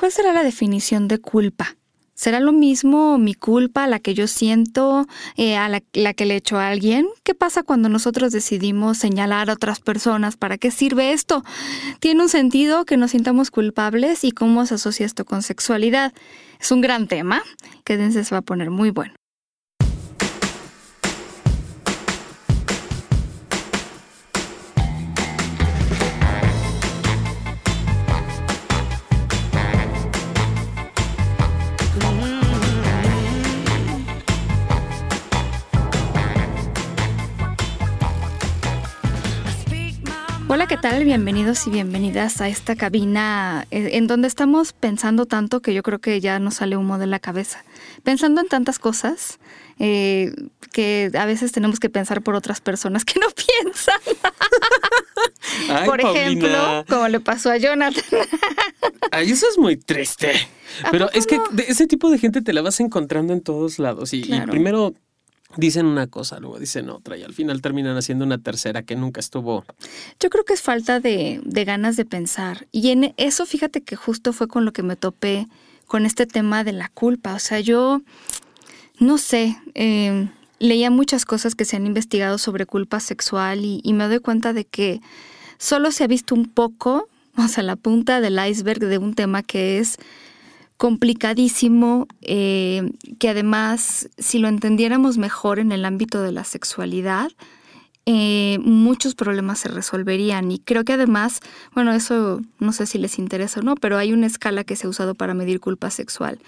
¿Cuál será la definición de culpa? ¿Será lo mismo mi culpa, la que yo siento, eh, a la, la, que le echo a alguien? ¿Qué pasa cuando nosotros decidimos señalar a otras personas? ¿Para qué sirve esto? ¿Tiene un sentido que nos sintamos culpables y cómo se asocia esto con sexualidad? Es un gran tema. Quédense, se va a poner muy bueno. Tal? Bienvenidos y bienvenidas a esta cabina eh, en donde estamos pensando tanto que yo creo que ya nos sale humo de la cabeza. Pensando en tantas cosas eh, que a veces tenemos que pensar por otras personas que no piensan. por ejemplo, como le pasó a Jonathan. Ay, eso es muy triste. Pero es que ese tipo de gente te la vas encontrando en todos lados. Y, y primero dicen una cosa, luego dicen otra y al final terminan haciendo una tercera que nunca estuvo. Yo creo que es falta de, de, ganas de pensar. Y en eso fíjate que justo fue con lo que me topé con este tema de la culpa. O sea, yo no sé, eh, leía muchas cosas que se han investigado sobre culpa sexual y, y me doy cuenta de que solo se ha visto un poco, o sea, la punta del iceberg de un tema que es complicadísimo, eh, que además, si lo entendiéramos mejor en el ámbito de la sexualidad, eh, muchos problemas se resolverían. Y creo que además, bueno, eso no sé si les interesa o no, pero hay una escala que se ha usado para medir culpa sexual,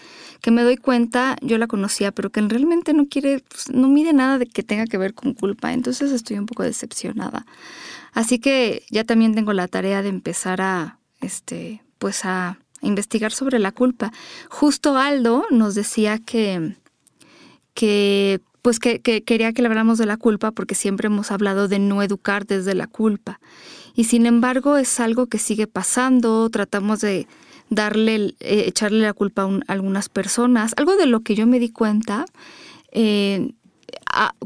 que me doy cuenta, yo la conocía, pero que realmente no quiere, pues, no mide nada de que tenga que ver con culpa. Entonces estoy un poco decepcionada. Así que ya también tengo la tarea de empezar a, este, pues a investigar sobre la culpa. Justo Aldo nos decía que, que pues que, quería que le habláramos de la culpa porque siempre hemos hablado de no educar desde la culpa. Y sin embargo es algo que sigue pasando, tratamos de darle, eh, echarle la culpa a, algunas personas. Algo de lo que yo me di cuenta, eh,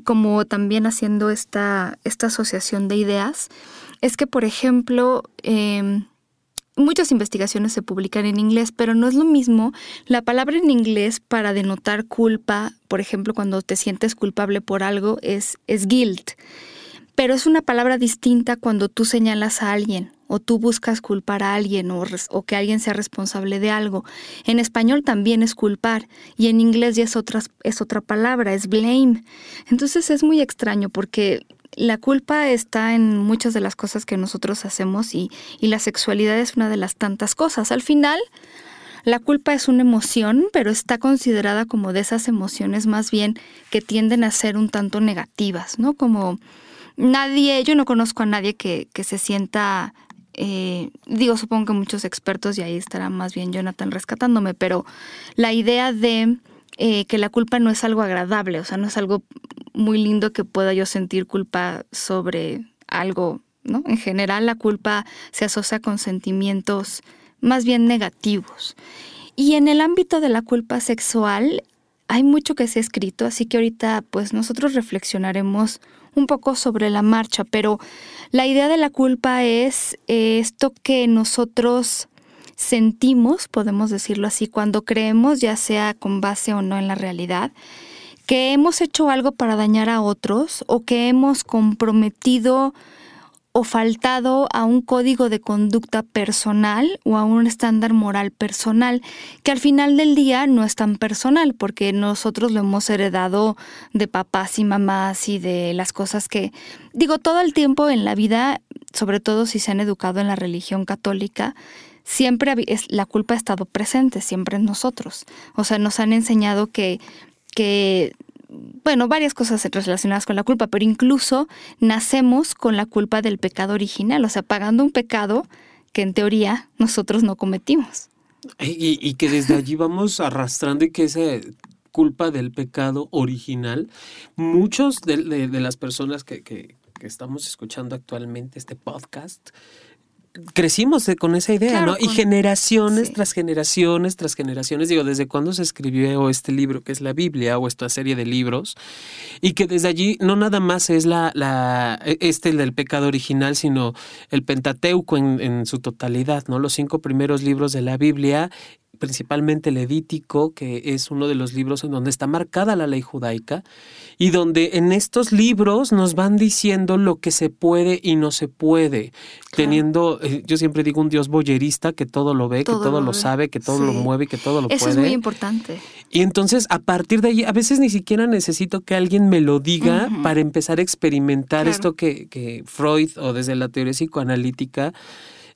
como también haciendo esta, esta asociación de ideas, es que, por ejemplo, em, muchas investigaciones se publican en inglés, pero no es lo mismo la palabra en inglés para denotar culpa, por ejemplo, cuando te sientes culpable por algo, es, es guilt. Pero es una palabra distinta cuando tú señalas a alguien o tú buscas culpar a alguien o, o, que alguien sea responsable de algo. En español también es culpar y en inglés ya es otra, es otra palabra, es blame. Entonces es muy extraño porque la culpa está en muchas de las cosas que nosotros hacemos y, la sexualidad es una de las tantas cosas. Al final, la culpa es una emoción, pero está considerada como de esas emociones más bien que tienden a ser un tanto negativas, ¿no? Como nadie, yo no conozco a nadie que, que se sienta, eh, digo, supongo que muchos expertos, y ahí estará más bien Jonathan rescatándome, pero la idea de eh, que la culpa no es algo agradable, o sea, no es algo muy lindo que pueda yo sentir culpa sobre algo, ¿no? En general la culpa se asocia con sentimientos más bien negativos. Y en el ámbito de la culpa sexual hay mucho que se ha escrito, así que ahorita pues nosotros reflexionaremos un poco sobre la marcha, pero la idea de la culpa es esto que nosotros sentimos, podemos decirlo así, cuando creemos, ya sea con base o no en la realidad, que hemos hecho algo para dañar a otros o que hemos comprometido o faltado a un código de conducta personal o a un estándar moral personal, que al final del día no es tan personal, porque nosotros lo hemos heredado de papás y mamás y de las cosas que, digo, todo el tiempo en la vida, sobre todo si se han educado en la religión católica, siempre la culpa ha estado presente, siempre en nosotros. O sea, nos han enseñado que que, bueno, varias cosas relacionadas con la culpa, pero incluso nacemos con la culpa del pecado original, o sea, pagando un pecado que en teoría nosotros no cometimos. Y, que desde allí vamos arrastrando y que esa culpa del pecado original, muchos de, las personas que, que estamos escuchando actualmente este podcast, crecimos con esa idea, ¿no? Y generaciones tras generaciones tras generaciones, digo, desde cuándo se escribió este libro que es la Biblia o esta serie de libros, y que desde allí no nada más es la, la e, este del pecado original, sino el Pentateuco en, en su totalidad, ¿no? Los cinco primeros libros de la Biblia principalmente Levítico, que es uno de los libros en donde está marcada la ley judaica, y donde en estos libros nos van diciendo lo que se puede y no se puede, teniendo, eh, yo siempre digo, un Dios boyerista que todo lo ve, que todo lo, sabe, que todo lo mueve, que todo lo puede. Eso es muy importante. Y entonces, a partir de ahí, a veces ni siquiera necesito que alguien me lo diga para empezar a experimentar esto que, que Freud o desde la teoría psicoanalítica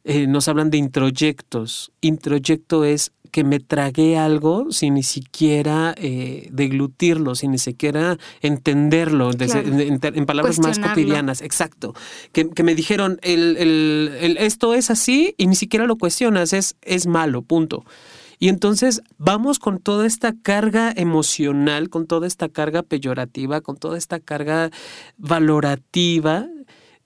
eh, nos hablan de introyectos. Introyecto es que me tragué algo sin ni siquiera eh, deglutirlo, sin ni siquiera entenderlo, en, palabras más cotidianas, exacto. Que, me dijeron, el, el, esto es así y ni siquiera lo cuestionas, es, es malo, punto. Y entonces vamos con toda esta carga emocional, con toda esta carga peyorativa, con toda esta carga valorativa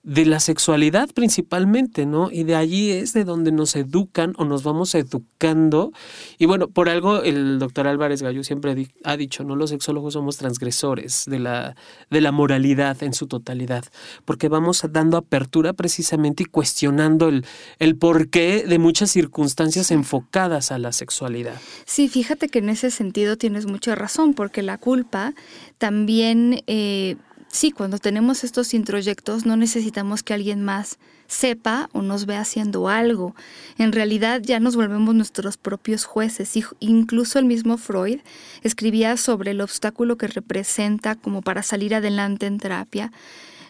de la sexualidad principalmente, ¿no? Y de allí es de donde nos educan o nos vamos educando. Y bueno, por algo el doctor Álvarez Gallo siempre ha dicho, ¿no? Los sexólogos somos transgresores de la, de la moralidad en su totalidad, porque vamos dando apertura precisamente y cuestionando el, el porqué de muchas circunstancias enfocadas a la sexualidad. Sí, fíjate que en ese sentido tienes mucha razón, porque la culpa también... Eh, sí, cuando tenemos estos introyectos no necesitamos que alguien más sepa o nos vea haciendo algo. En realidad ya nos volvemos nuestros propios jueces. Incluso el mismo Freud escribía sobre el obstáculo que representa como para salir adelante en terapia.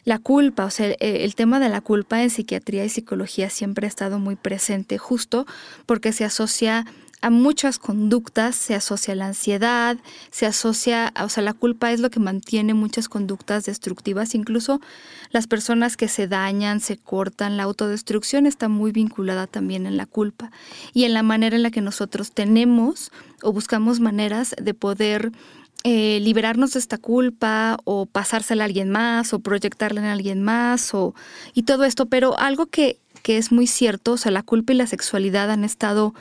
La culpa, o sea, el, tema de la culpa en psiquiatría y psicología siempre ha estado muy presente, justo porque se asocia a muchas conductas se asocia la ansiedad, se asocia, o sea, la culpa es lo que mantiene muchas conductas destructivas, incluso las personas que se dañan, se cortan, la autodestrucción está muy vinculada también en la culpa y en la manera en la que nosotros tenemos o buscamos maneras de poder eh, liberarnos de esta culpa o pasársela a alguien más o proyectarla en alguien más o, y todo esto, pero algo que, que es muy cierto, o sea, la culpa y la sexualidad han estado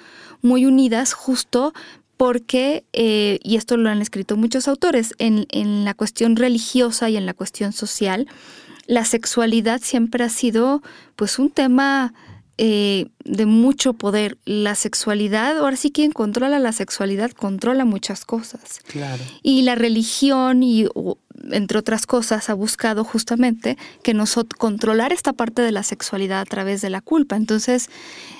muy unidas justo porque, eh, y esto lo han escrito muchos autores, en, en, la cuestión religiosa y en la cuestión social, la sexualidad siempre ha sido pues un tema eh, de mucho poder. La sexualidad, ahora sí quien controla la sexualidad controla muchas cosas. Claro. Y la religión y entre otras cosas ha buscado justamente que nosotros controlar esta parte de la sexualidad a través de la culpa. Entonces,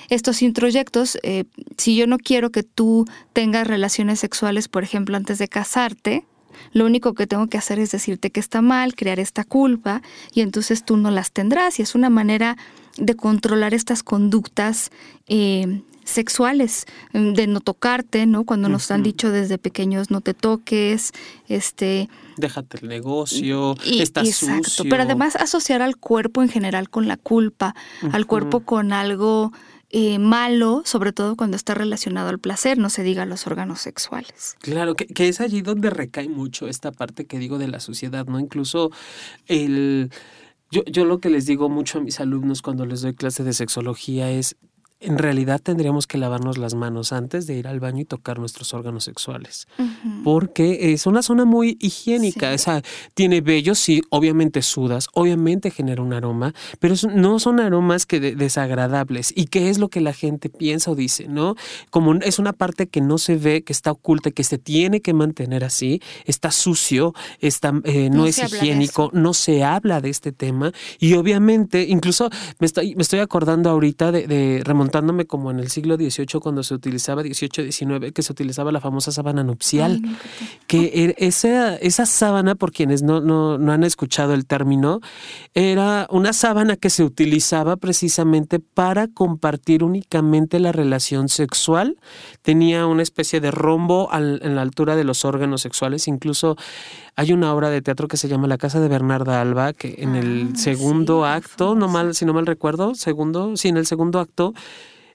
estos introyectos, eh, si yo no quiero que tú tengas relaciones sexuales, por ejemplo, antes de casarte, lo único que tengo que hacer es decirte que está mal, crear esta culpa, y entonces tú no las tendrás. Y es una manera de controlar estas conductas eh, sexuales, de no tocarte, ¿no? Cuando nos han dicho desde pequeños no te toques, este... Déjate el negocio, estás exacto, Pero además asociar al cuerpo en general con la culpa, al cuerpo con algo eh, malo, sobre todo cuando está relacionado al placer, no se diga los órganos sexuales. Claro, que, que es allí donde recae mucho esta parte que digo de la sociedad, ¿no? Incluso el... Yo, yo lo que les digo mucho a mis alumnos cuando les doy clase de sexología es en realidad tendríamos que lavarnos las manos antes de ir al baño y tocar nuestros órganos sexuales. Porque es una zona muy higiénica. Esa, tiene vellos, sí, obviamente sudas, obviamente genera un aroma, pero no son aromas que desagradables. ¿Y qué es lo que la gente piensa o dice? ¿no? Como es una parte que no se ve, que está oculta, que se tiene que mantener así, está sucio, está, eh, no, es higiénico, no se habla de este tema. Y obviamente, incluso me estoy, me estoy acordando ahorita de, de remontándome como en el siglo XVIII cuando se utilizaba, XVIII-XIX, que se utilizaba la famosa sábana nupcial, que er, esa, esa sábana, por quienes no, no, no han escuchado el término, era una sábana que se utilizaba precisamente para compartir únicamente la relación sexual, tenía una especie de rombo en la altura de los órganos sexuales, incluso hay una obra de teatro que se llama La Casa de Bernarda Alba, que en el ah, segundo acto, no mal, si no mal recuerdo, segundo, sí, en el segundo acto,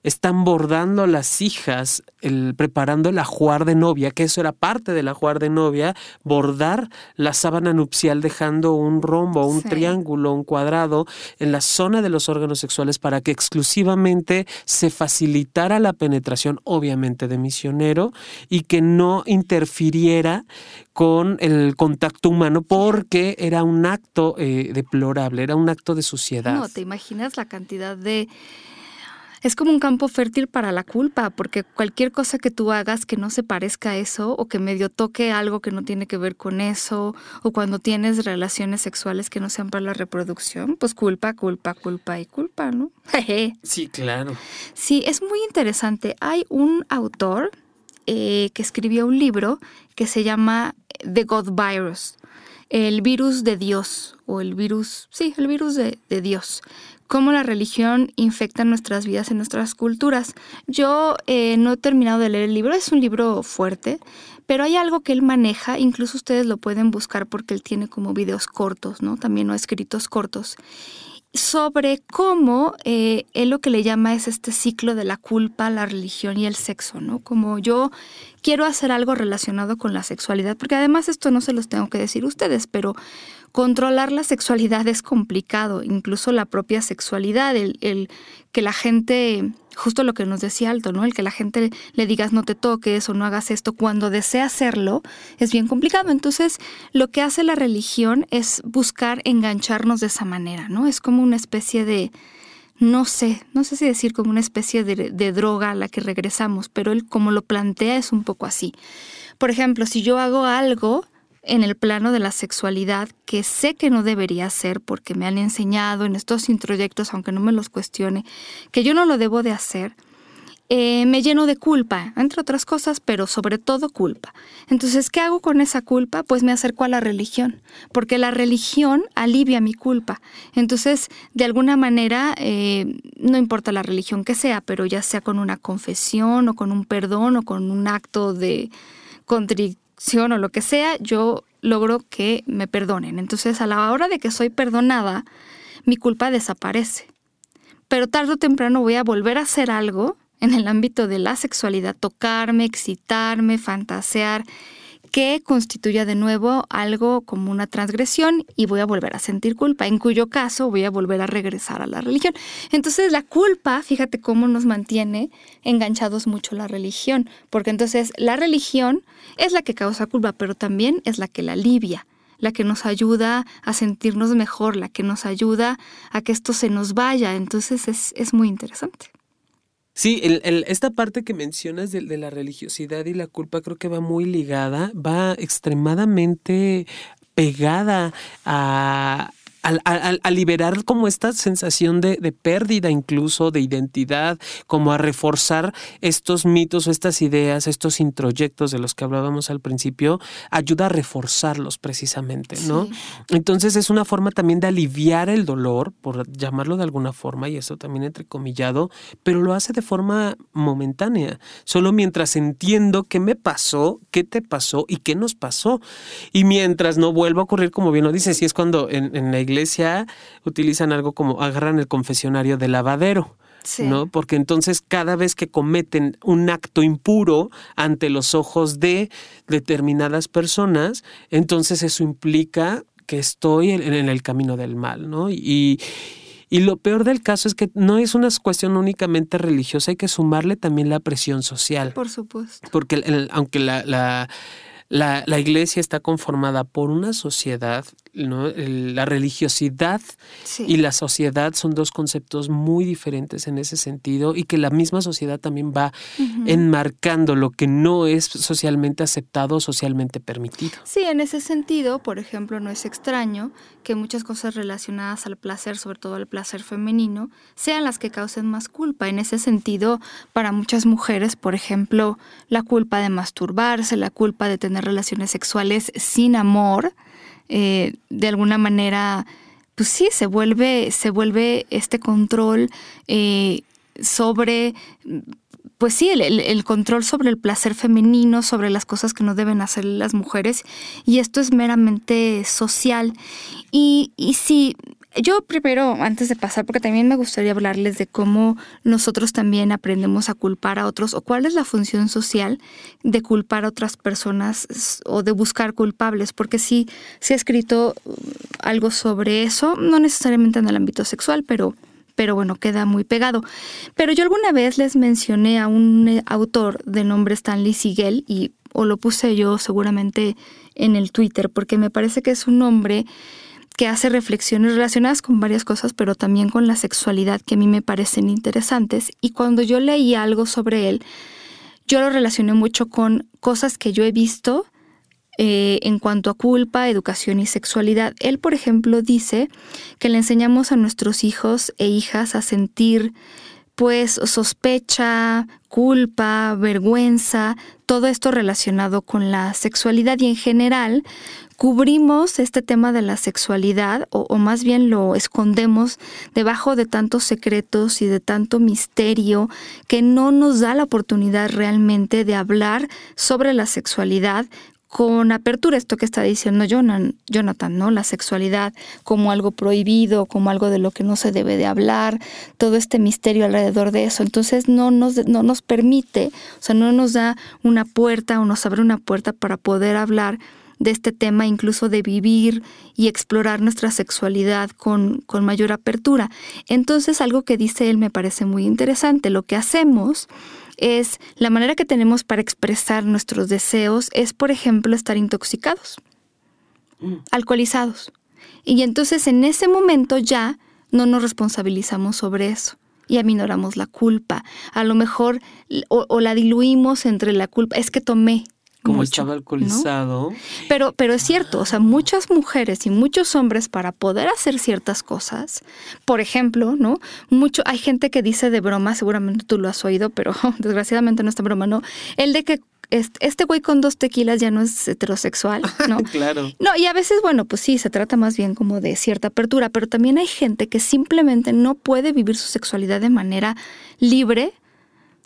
están bordando las hijas, el, preparando el ajuar de novia, que eso era parte del ajuar de novia, bordar la sábana nupcial dejando un rombo, un triángulo, un cuadrado en la zona de los órganos sexuales para que exclusivamente se facilitara la penetración, obviamente de misionero, y que no interfiriera con el contacto humano porque era un acto eh, deplorable, era un acto de suciedad. No, te imaginas la cantidad de es como un campo fértil para la culpa, porque cualquier cosa que tú hagas que no se parezca a eso o que medio toque algo que no tiene que ver con eso, o cuando tienes relaciones sexuales que no sean para la reproducción, pues culpa, culpa, culpa y culpa, ¿no? sí, claro. Sí, es muy interesante. Hay un autor eh, que escribió un libro que se llama The God Virus, el virus de Dios, o el virus, sí, el virus de, de Dios cómo la religión infecta nuestras vidas y nuestras culturas. Yo eh, no he terminado de leer el libro, es un libro fuerte, pero hay algo que él maneja, incluso ustedes lo pueden buscar porque él tiene como videos cortos, ¿no? También o escritos cortos sobre cómo eh, él lo que le llama es este ciclo de la culpa, la religión y el sexo, ¿no? Como yo quiero hacer algo relacionado con la sexualidad, porque además esto no se los tengo que decir ustedes, pero Controlar la sexualidad es complicado, incluso la propia sexualidad, el, que la gente, justo lo que nos decía Alto, ¿no? El que la gente le digas no te toques o no hagas esto cuando desea hacerlo, es bien complicado. Entonces, lo que hace la religión es buscar engancharnos de esa manera, ¿no? Es como una especie de, no sé, no sé si decir como una especie de, de, droga a la que regresamos, pero él como lo plantea es un poco así. Por ejemplo, si yo hago algo en el plano de la sexualidad que sé que no debería hacer porque me han enseñado en estos introyectos, aunque no me los cuestione, que yo no lo debo de hacer, eh, me lleno de culpa, entre otras cosas, pero sobre todo culpa. Entonces, ¿qué hago con esa culpa? Pues me acerco a la religión, porque la religión alivia mi culpa. Entonces, de alguna manera, eh, no importa la religión que sea, pero ya sea con una confesión o con un perdón o con un acto de contrición, o lo que sea, yo logro que me perdonen. Entonces, a la hora de que soy perdonada, mi culpa desaparece. Pero tarde o temprano voy a volver a hacer algo en el ámbito de la sexualidad, tocarme, excitarme, fantasear que constituya de nuevo algo como una transgresión y voy a volver a sentir culpa, en cuyo caso voy a volver a regresar a la religión. Entonces la culpa, fíjate cómo nos mantiene enganchados mucho la religión, porque entonces la religión es la que causa culpa, pero también es la que la alivia la que nos ayuda a sentirnos mejor, la que nos ayuda a que esto se nos vaya. Entonces es, es muy interesante. Sí, el, esta parte que mencionas de, la religiosidad y la culpa creo que va muy ligada, va extremadamente pegada a, al, liberar como esta sensación de, pérdida incluso de identidad, como a reforzar estos mitos o estas ideas, estos introyectos de los que hablábamos al principio, ayuda a reforzarlos precisamente, ¿no? Entonces es una forma también de aliviar el dolor, por llamarlo de alguna forma, y eso también entrecomillado, pero lo hace de forma momentánea, solo mientras entiendo qué me pasó, qué te pasó y qué nos pasó. Y mientras no vuelva a ocurrir, como bien lo dices, si es cuando en, en la iglesia utilizan algo como agarran el confesionario de lavadero. ¿no? Porque entonces cada vez que cometen un acto impuro ante los ojos de determinadas personas, entonces eso implica que estoy en, el camino del mal, ¿no? Y, y lo peor del caso es que no es una cuestión únicamente religiosa, hay que sumarle también la presión social. Por supuesto. Porque aunque la, la, la, iglesia está conformada por una sociedad, ¿no? la religiosidad y la sociedad son dos conceptos muy diferentes en ese sentido y que la misma sociedad también va enmarcando lo que no es socialmente aceptado o socialmente permitido. Sí, en ese sentido, por ejemplo, no es extraño que muchas cosas relacionadas al placer, sobre todo al placer femenino, sean las que causen más culpa. En ese sentido, para muchas mujeres, por ejemplo, la culpa de masturbarse, la culpa de tener relaciones sexuales sin amor, eh, de alguna manera, pues sí, se vuelve, se vuelve este control eh, sobre, pues sí, el, control sobre el placer femenino, sobre las cosas que no deben hacer las mujeres, y esto es meramente social. Y, y sí, yo primero, antes de pasar, porque también me gustaría hablarles de cómo nosotros también aprendemos a culpar a otros o cuál es la función social de culpar a otras personas o de buscar culpables, porque sí se ha escrito uh, algo sobre eso, no necesariamente en el ámbito sexual, pero pero bueno, queda muy pegado. Pero yo alguna vez les mencioné a un eh, autor de nombre Stanley Siegel y o lo puse yo seguramente en el Twitter porque me parece que es un hombre que hace reflexiones relacionadas con varias cosas, pero también con la sexualidad que a mí me parecen interesantes. Y cuando yo leí algo sobre él, yo lo relacioné mucho con cosas que yo he visto eh, en cuanto a culpa, educación y sexualidad. Él, por ejemplo, dice que le enseñamos a nuestros hijos e hijas a sentir pues sospecha, culpa, vergüenza, todo esto relacionado con la sexualidad y en general cubrimos este tema de la sexualidad o, o, más bien lo escondemos debajo de tantos secretos y de tanto misterio que no nos da la oportunidad realmente de hablar sobre la sexualidad con apertura esto que está diciendo Jonathan, ¿no? La sexualidad como algo prohibido, como algo de lo que no se debe de hablar, todo este misterio alrededor de eso. Entonces no nos, no nos permite, o sea, no nos da una puerta o nos abre una puerta para poder hablar de este tema, incluso de vivir y explorar nuestra sexualidad con, con mayor apertura. Entonces algo que dice él me parece muy interesante. Lo que hacemos es la manera que tenemos para expresar nuestros deseos es, por ejemplo, estar intoxicados, mm. alcoholizados. Y entonces en ese momento ya no nos responsabilizamos sobre eso y aminoramos la culpa. A lo mejor o, o la diluimos entre la culpa, es que tomé, como estaba alcoholizado. Pero, pero es cierto, o sea, muchas mujeres y muchos hombres para poder hacer ciertas cosas, por ejemplo, ¿no? Mucho, hay gente que dice de broma, seguramente tú lo has oído, pero desgraciadamente no está broma, ¿no? El de que este güey con dos tequilas ya no es heterosexual, ¿no? claro. No, y a veces, bueno, pues sí, se trata más bien como de cierta apertura, pero también hay gente que simplemente no puede vivir su sexualidad de manera libre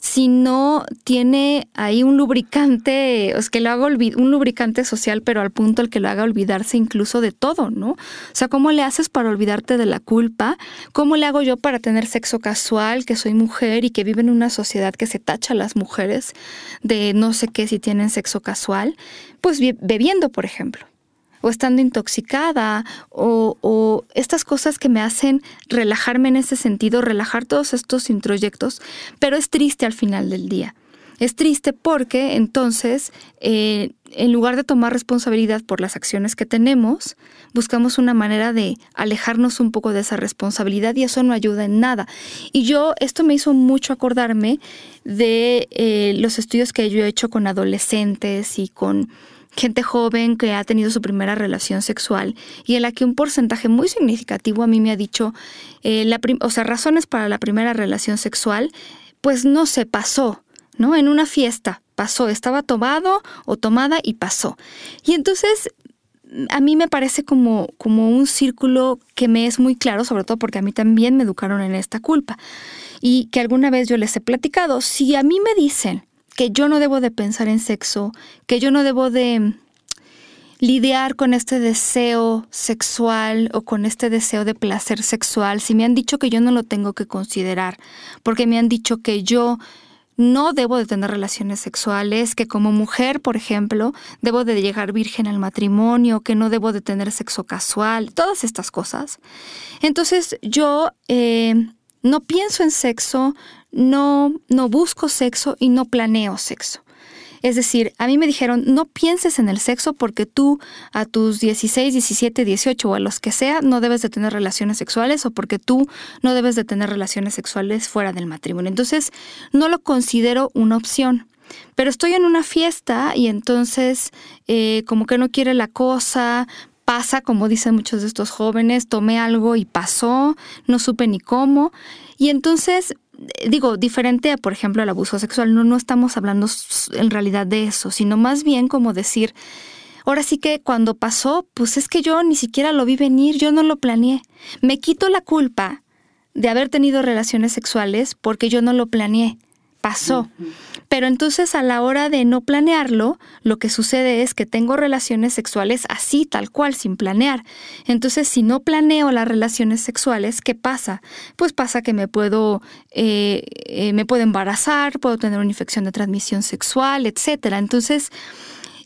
si no tiene ahí un lubricante, es que lo haga un lubricante social, pero al punto el que lo haga olvidarse incluso de todo, ¿no? O sea, ¿cómo le haces para olvidarte de la culpa? ¿Cómo le hago yo para tener sexo casual, que soy mujer y que vive en una sociedad que se tacha a las mujeres de no sé qué si tienen sexo casual? Pues bebiendo, por ejemplo o estando intoxicada o, estas cosas que me hacen relajarme en ese sentido, relajar todos estos introyectos, pero es triste al final del día. Es triste porque entonces, eh, en lugar de tomar responsabilidad por las acciones que tenemos, buscamos una manera de alejarnos un poco de esa responsabilidad y eso no ayuda en nada. Y yo, esto me hizo mucho acordarme de eh, los estudios que yo he hecho con adolescentes y con gente joven que ha tenido su primera relación sexual y en la que un porcentaje muy significativo a mí me ha dicho, eh, o sea, razones para la primera relación sexual, pues no se pasó, ¿no? En una fiesta pasó, estaba tomado o tomada y pasó. Y entonces a mí me parece como, como un círculo que me es muy claro, sobre todo porque a mí también me educaron en esta culpa. Y que alguna vez yo les he platicado, si a mí me dicen que yo no debo de pensar en sexo, que yo no debo de lidiar con este deseo sexual o con este deseo de placer sexual, si me han dicho que yo no lo tengo que considerar, porque me han dicho que yo no debo de tener relaciones sexuales, que como mujer, por ejemplo, debo de llegar virgen al matrimonio, que no debo de tener sexo casual, todas estas cosas. Entonces yo eh, no pienso en sexo, no, no busco sexo y no planeo sexo. Es decir, a mí me dijeron, no pienses en el sexo porque tú a tus 16, 17, 18 o a los que sea no debes de tener relaciones sexuales o porque tú no debes de tener relaciones sexuales fuera del matrimonio. Entonces, no lo considero una opción. Pero estoy en una fiesta y entonces eh, como que no quiere la cosa, pasa, como dicen muchos de estos jóvenes, tomé algo y pasó, no supe ni cómo. Y entonces digo, diferente a, por ejemplo, el abuso sexual, no, no estamos hablando en realidad de eso, sino más bien como decir, ahora sí que cuando pasó, pues es que yo ni siquiera lo vi venir, yo no lo planeé. Me quito la culpa de haber tenido relaciones sexuales porque yo no lo planeé, pasó. Pero entonces a la hora de no planearlo, lo que sucede es que tengo relaciones sexuales así, tal cual, sin planear. Entonces, si no planeo las relaciones sexuales, ¿qué pasa? Pues pasa que me puedo, eh, eh, me puedo embarazar, puedo tener una infección de transmisión sexual, etc. Entonces,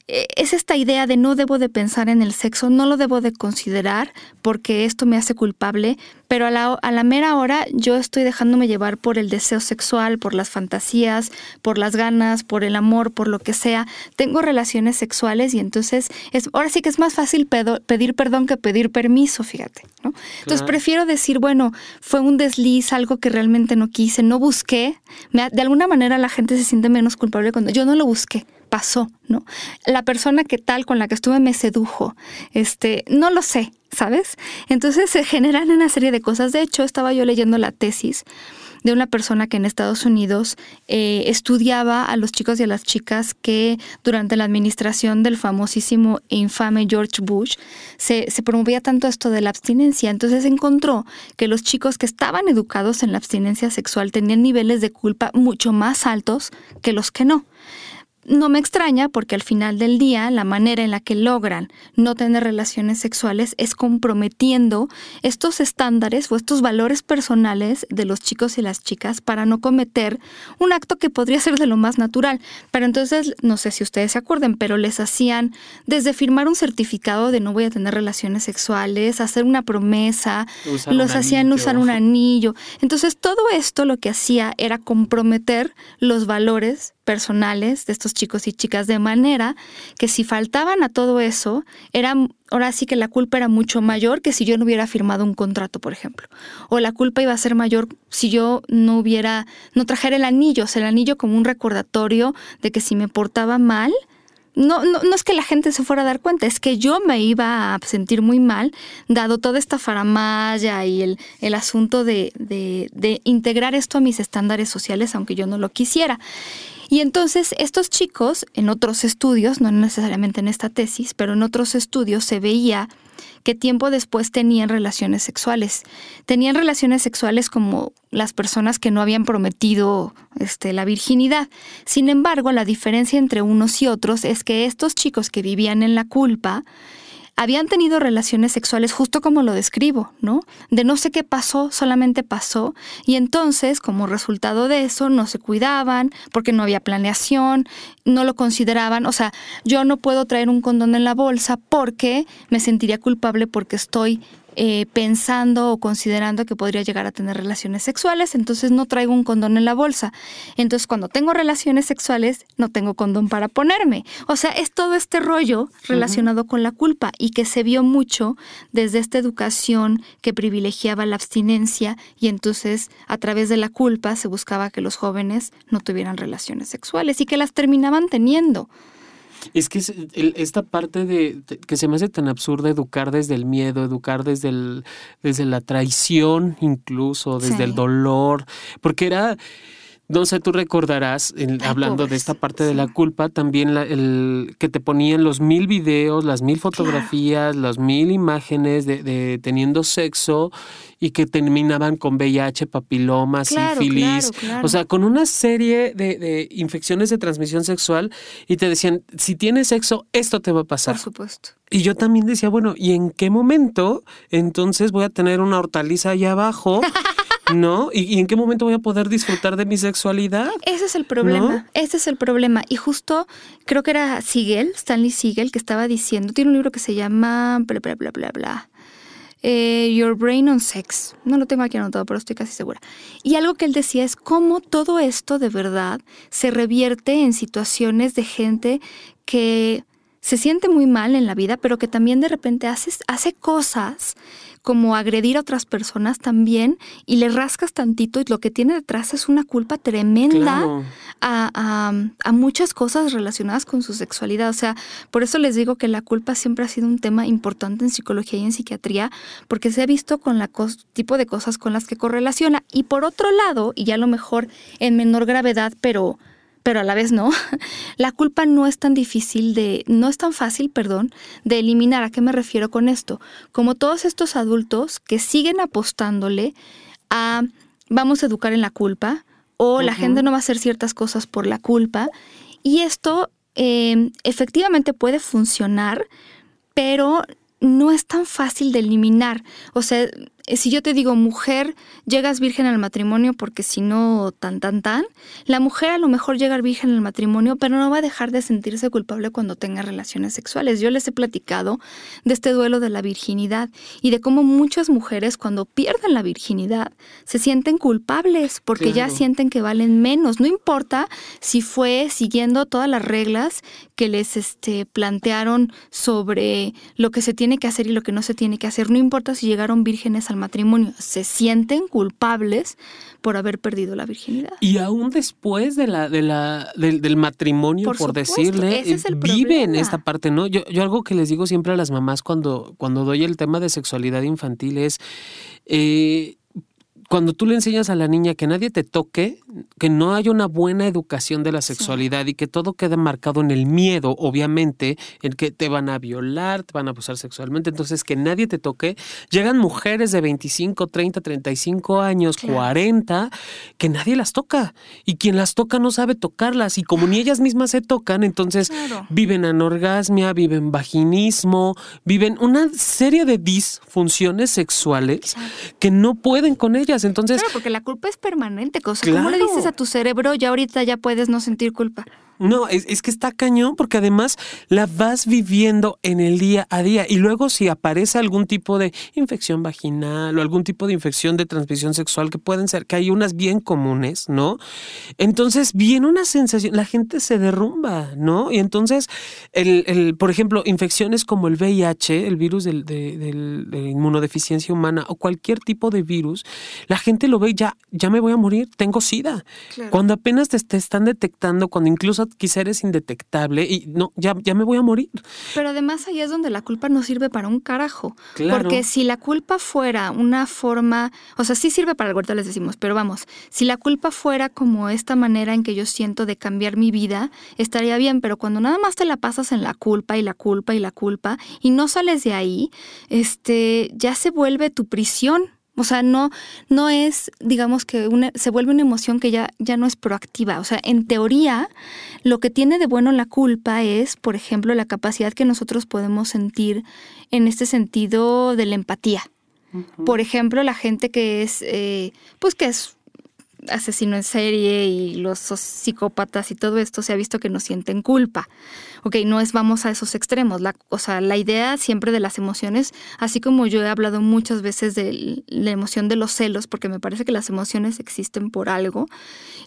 es esta idea de no debo de pensar en el sexo, no lo debo de considerar porque esto me hace culpable, pero a la, a la mera hora yo estoy dejándome llevar por el deseo sexual, por las fantasías, por las ganas, por el amor, por lo que sea. Tengo relaciones sexuales y entonces es, ahora sí que es más fácil pedir perdón que pedir permiso, fíjate. ¿no? Entonces prefiero decir, bueno, fue un desliz, algo que realmente no quise, no busqué. de alguna manera la gente se siente menos culpable cuando yo no lo busqué pasó, ¿no? La persona que tal con la que estuve me sedujo, este, no lo sé, ¿sabes? Entonces se generan una serie de cosas. De hecho, estaba yo leyendo la tesis de una persona que en Estados Unidos eh, estudiaba a los chicos y a las chicas que durante la administración del famosísimo e infame George Bush se, se promovía tanto esto de la abstinencia. Entonces encontró que los chicos que estaban educados en la abstinencia sexual tenían niveles de culpa mucho más altos que los que no. No me extraña porque al final del día la manera en la que logran no tener relaciones sexuales es comprometiendo estos estándares o estos valores personales de los chicos y las chicas para no cometer un acto que podría ser de lo más natural. Pero entonces, no sé si ustedes se acuerden, pero les hacían desde firmar un certificado de no voy a tener relaciones sexuales, hacer una promesa, los hacían usar un anillo. Entonces todo esto lo que hacía era comprometer los valores personales de estos chicos y chicas de manera que si faltaban a todo eso, era, ahora sí que la culpa era mucho mayor que si yo no hubiera firmado un contrato, por ejemplo. O la culpa iba a ser mayor si yo no hubiera, no trajera el anillo, o sea, el anillo como un recordatorio de que si me portaba mal, no, no, no, es que la gente se fuera a dar cuenta, es que yo me iba a sentir muy mal, dado toda esta faramaya y el, el asunto de, de, de integrar esto a mis estándares sociales, aunque yo no lo quisiera. Y entonces estos chicos, en otros estudios, no necesariamente en esta tesis, pero en otros estudios se veía que tiempo después tenían relaciones sexuales. Tenían relaciones sexuales como las personas que no habían prometido este, la virginidad. Sin embargo, la diferencia entre unos y otros es que estos chicos que vivían en la culpa habían tenido relaciones sexuales justo como lo describo, ¿no? De no sé qué pasó, solamente pasó, y entonces, como resultado de eso, no se cuidaban, porque no había planeación, no lo consideraban, o sea, yo no puedo traer un condón en la bolsa porque me sentiría culpable porque estoy eh, pensando o considerando que podría llegar a tener relaciones sexuales, entonces no traigo un condón en la bolsa. Entonces cuando tengo relaciones sexuales, no tengo condón para ponerme. O sea, es todo este rollo relacionado con la culpa y que se vio mucho desde esta educación que privilegiaba la abstinencia y entonces a través de la culpa se buscaba que los jóvenes no tuvieran relaciones sexuales y que las terminaban teniendo. Es que esta parte de, que se me hace tan absurda educar desde el miedo, educar desde el, desde la traición incluso, desde el dolor, porque era sé, tú recordarás, hablando de esta parte de la culpa, también el que te ponían los mil videos, las mil fotografías, las mil imágenes de, teniendo sexo y que terminaban con VIH, papilomas, sífilis, o sea, con una serie de, infecciones de transmisión sexual y te decían, si tienes sexo, esto te va a pasar. Por supuesto. Y yo también decía, bueno, ¿y en qué momento entonces voy a tener una hortaliza allá abajo? ¿No? ¿Y, en qué momento voy a poder disfrutar de mi sexualidad? Ese es el problema, ese es el problema. Y justo creo que era Siegel, Stanley Siegel, que estaba diciendo, tiene un libro que se llama bla, bla, bla, bla, bla. Eh, Your Brain on Sex. No lo tengo aquí anotado, pero estoy casi segura. Y algo que él decía es cómo todo esto de verdad se revierte en situaciones de gente que se siente muy mal en la vida, pero que también de repente hace, hace cosas como agredir a otras personas también y le rascas tantito y lo que tiene detrás es una culpa tremenda a, a, muchas cosas relacionadas con su sexualidad. O sea, por eso les digo que la culpa siempre ha sido un tema importante en psicología y en psiquiatría porque se ha visto con la tipo de cosas con las que correlaciona. Y por otro lado, y ya a lo mejor en menor gravedad, pero pero a la vez no. La culpa no es tan difícil de, no es tan fácil, perdón, de eliminar. ¿A qué me refiero con esto? Como todos estos adultos que siguen apostándole a vamos a educar en la culpa o la gente no va a hacer ciertas cosas por la culpa y esto em, efectivamente puede funcionar, pero no es tan fácil de eliminar. O sea, si yo te digo mujer, llegas virgen al matrimonio porque si no, tan, tan, tan, la mujer a lo mejor llega virgen al matrimonio, pero no va a dejar de sentirse culpable cuando tenga relaciones sexuales. Yo les he platicado de este duelo de la virginidad y de cómo muchas mujeres cuando pierden la virginidad se sienten culpables porque ya sienten que valen menos. No importa si fue siguiendo todas las reglas que les este, plantearon sobre lo que se tiene que hacer y lo que no se tiene que hacer. No importa si llegaron vírgenes al matrimonio, se sienten culpables por haber perdido la virginidad. Y aún después de la, de la, del, matrimonio, por, decirle, vive en esta parte, ¿no? Yo, yo algo que les digo siempre a las mamás cuando, cuando doy el tema de sexualidad infantil es, eh, cuando tú le enseñas a la niña que nadie te toque, que no hay una buena educación de la sexualidad y que todo queda marcado en el miedo, obviamente, en que te van a violar, te van a abusar sexualmente, entonces que nadie te toque, llegan mujeres de 25, 30, 35 años, 40, que nadie las toca. Y quien las toca no sabe tocarlas y como ni ellas mismas se tocan, entonces viven anorgasmia, viven vaginismo, viven una serie de disfunciones sexuales que no pueden con ellas entonces. Claro, porque la culpa es permanente. Cosa. ¿Cómo le dices a tu cerebro, ya ahorita ya puedes no sentir culpa? No, es, que está cañón porque además la vas viviendo en el día a día y luego si aparece algún tipo de infección vaginal o algún tipo de infección de transmisión sexual que pueden ser, que hay unas bien comunes, ¿no? Entonces viene una sensación, la gente se derrumba, ¿no? Y entonces, el, el por ejemplo, infecciones como el VIH, el virus del, de, inmunodeficiencia humana o cualquier tipo de virus, la gente lo ve ya, ya me voy a morir, tengo SIDA. Cuando apenas te, te están detectando, cuando incluso quizá eres indetectable y no, ya, ya me voy a morir. Pero además ahí es donde la culpa no sirve para un carajo. Porque si la culpa fuera una forma, o sea, sí sirve para algo, ahorita les decimos, pero vamos, si la culpa fuera como esta manera en que yo siento de cambiar mi vida, estaría bien, pero cuando nada más te la pasas en la culpa y la culpa y la culpa y no sales de ahí, este, ya se vuelve tu prisión o sea, no, no es, digamos que se vuelve una emoción que ya, ya no es proactiva. O sea, en teoría, lo que tiene de bueno la culpa es, por ejemplo, la capacidad que nosotros podemos sentir en este sentido de la empatía. Por ejemplo, la gente que es, eh, pues que es asesino en serie y los psicópatas y todo esto se ha visto que no sienten culpa. Ok, no es vamos a esos extremos. La, o sea, la idea siempre de las emociones, así como yo he hablado muchas veces de la emoción de los celos, porque me parece que las emociones existen por algo,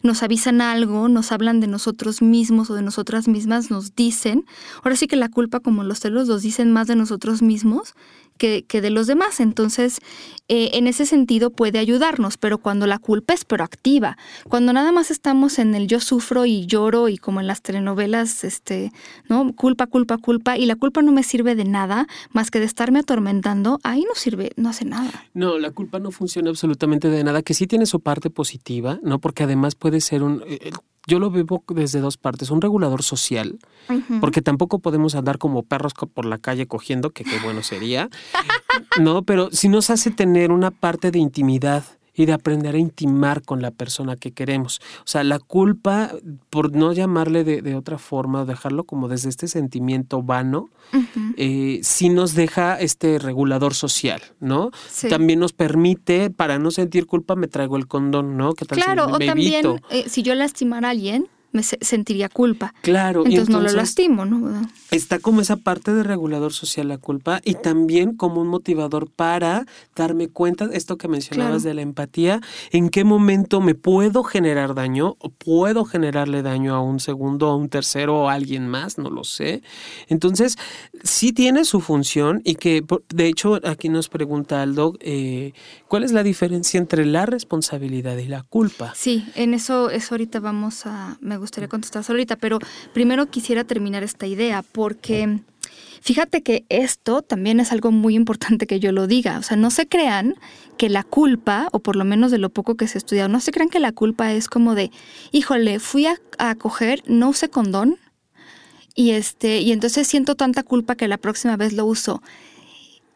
nos avisan algo, nos hablan de nosotros mismos o de nosotras mismas, nos dicen. Ahora sí que la culpa, como los celos, nos dicen más de nosotros mismos que, de los demás. Entonces, eh, en ese sentido puede ayudarnos, pero cuando la culpa es proactiva, cuando nada más estamos en el yo sufro y lloro y como en las telenovelas, este, ¿no? Culpa, culpa, culpa, y la culpa no me sirve de nada más que de estarme atormentando, ahí no sirve, no hace nada. No, la culpa no funciona absolutamente de nada, que sí tiene su parte positiva, ¿no? Porque además puede ser un eh, yo lo veo desde dos partes. Un regulador social, porque tampoco podemos andar como perros por la calle cogiendo, que qué bueno sería. no, pero si nos hace tener una parte de intimidad y de aprender a intimar con la persona que queremos. O sea, la culpa, por no llamarle de, otra forma, o dejarlo como desde este sentimiento vano, eh, sí nos deja este regulador social, ¿no? También nos permite, para no sentir culpa, me traigo el condón, ¿no? claro, o también, eh, si yo lastimar a alguien, me sentiría culpa. Claro. Entonces, no lo lastimo, ¿no? Está como esa parte de regulador social la culpa y también como un motivador para darme cuenta, esto que mencionabas de la empatía, en qué momento me puedo generar daño o puedo generarle daño a un segundo, a un tercero o a alguien más, no lo sé. Entonces, sí tiene su función y que, de hecho, aquí nos pregunta Aldo, eh, ¿cuál es la diferencia entre la responsabilidad y la culpa? Sí, en eso, eso ahorita vamos a gustaría contestar ahorita, pero primero quisiera terminar esta idea porque fíjate que esto también es algo muy importante que yo lo diga. O sea, no se crean que la culpa, o por lo menos de lo poco que se ha estudiado, no se crean que la culpa es como de, híjole, fui a, a coger, no usé condón y este, y entonces siento tanta culpa que la próxima vez lo uso.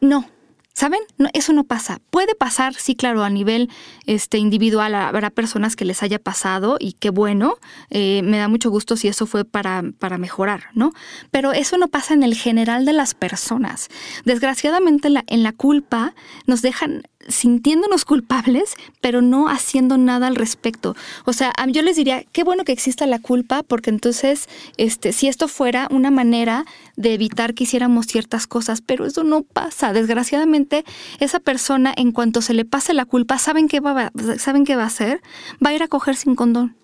No, ¿Saben? No, eso no pasa. Puede pasar, sí, claro, a nivel este, individual. Habrá personas que les haya pasado y qué bueno. Eh, me da mucho gusto si eso fue para, para mejorar, ¿no? Pero eso no pasa en el general de las personas. Desgraciadamente, la, en la culpa nos dejan sintiéndonos culpables, pero no haciendo nada al respecto. O sea, yo les diría, qué bueno que exista la culpa, porque entonces, este, si esto fuera una manera de evitar que hiciéramos ciertas cosas, pero eso no pasa. Desgraciadamente, esa persona, en cuanto se le pase la culpa, ¿saben qué va, ¿saben qué va a hacer? Va a ir a coger sin condón.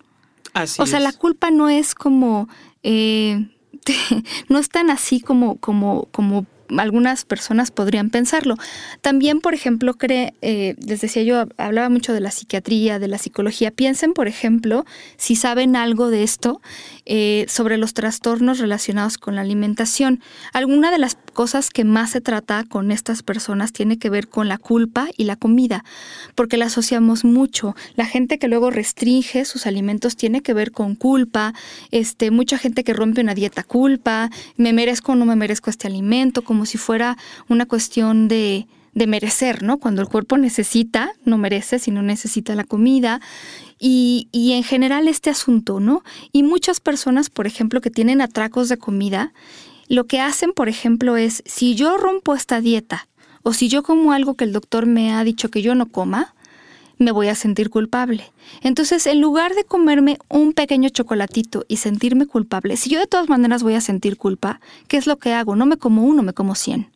Así o sea, la culpa no es como... Eh, no es tan así como, como, como algunas personas podrían pensarlo. También, por ejemplo, cree, eh, les decía yo, hablaba mucho de la psiquiatría, de la psicología. Piensen, por ejemplo, si saben algo de esto, eh, sobre los trastornos relacionados con la alimentación. Alguna de las cosas que más se trata con estas personas tiene que ver con la culpa y la comida, porque la asociamos mucho. La gente que luego restringe sus alimentos tiene que ver con culpa, este, mucha gente que rompe una dieta culpa, me merezco o no me merezco este alimento, como si fuera una cuestión de, de merecer, ¿no? Cuando el cuerpo necesita, no merece, sino necesita la comida. Y, y, en general este asunto, ¿no? Y muchas personas, por ejemplo, que tienen atracos de comida, lo que hacen, por ejemplo, es, si yo rompo esta dieta, o si yo como algo que el doctor me ha dicho que yo no coma, me voy a sentir culpable. Entonces, en lugar de comerme un pequeño chocolatito y sentirme culpable, si yo de todas maneras voy a sentir culpa, ¿qué es lo que hago? No me como uno, me como cien.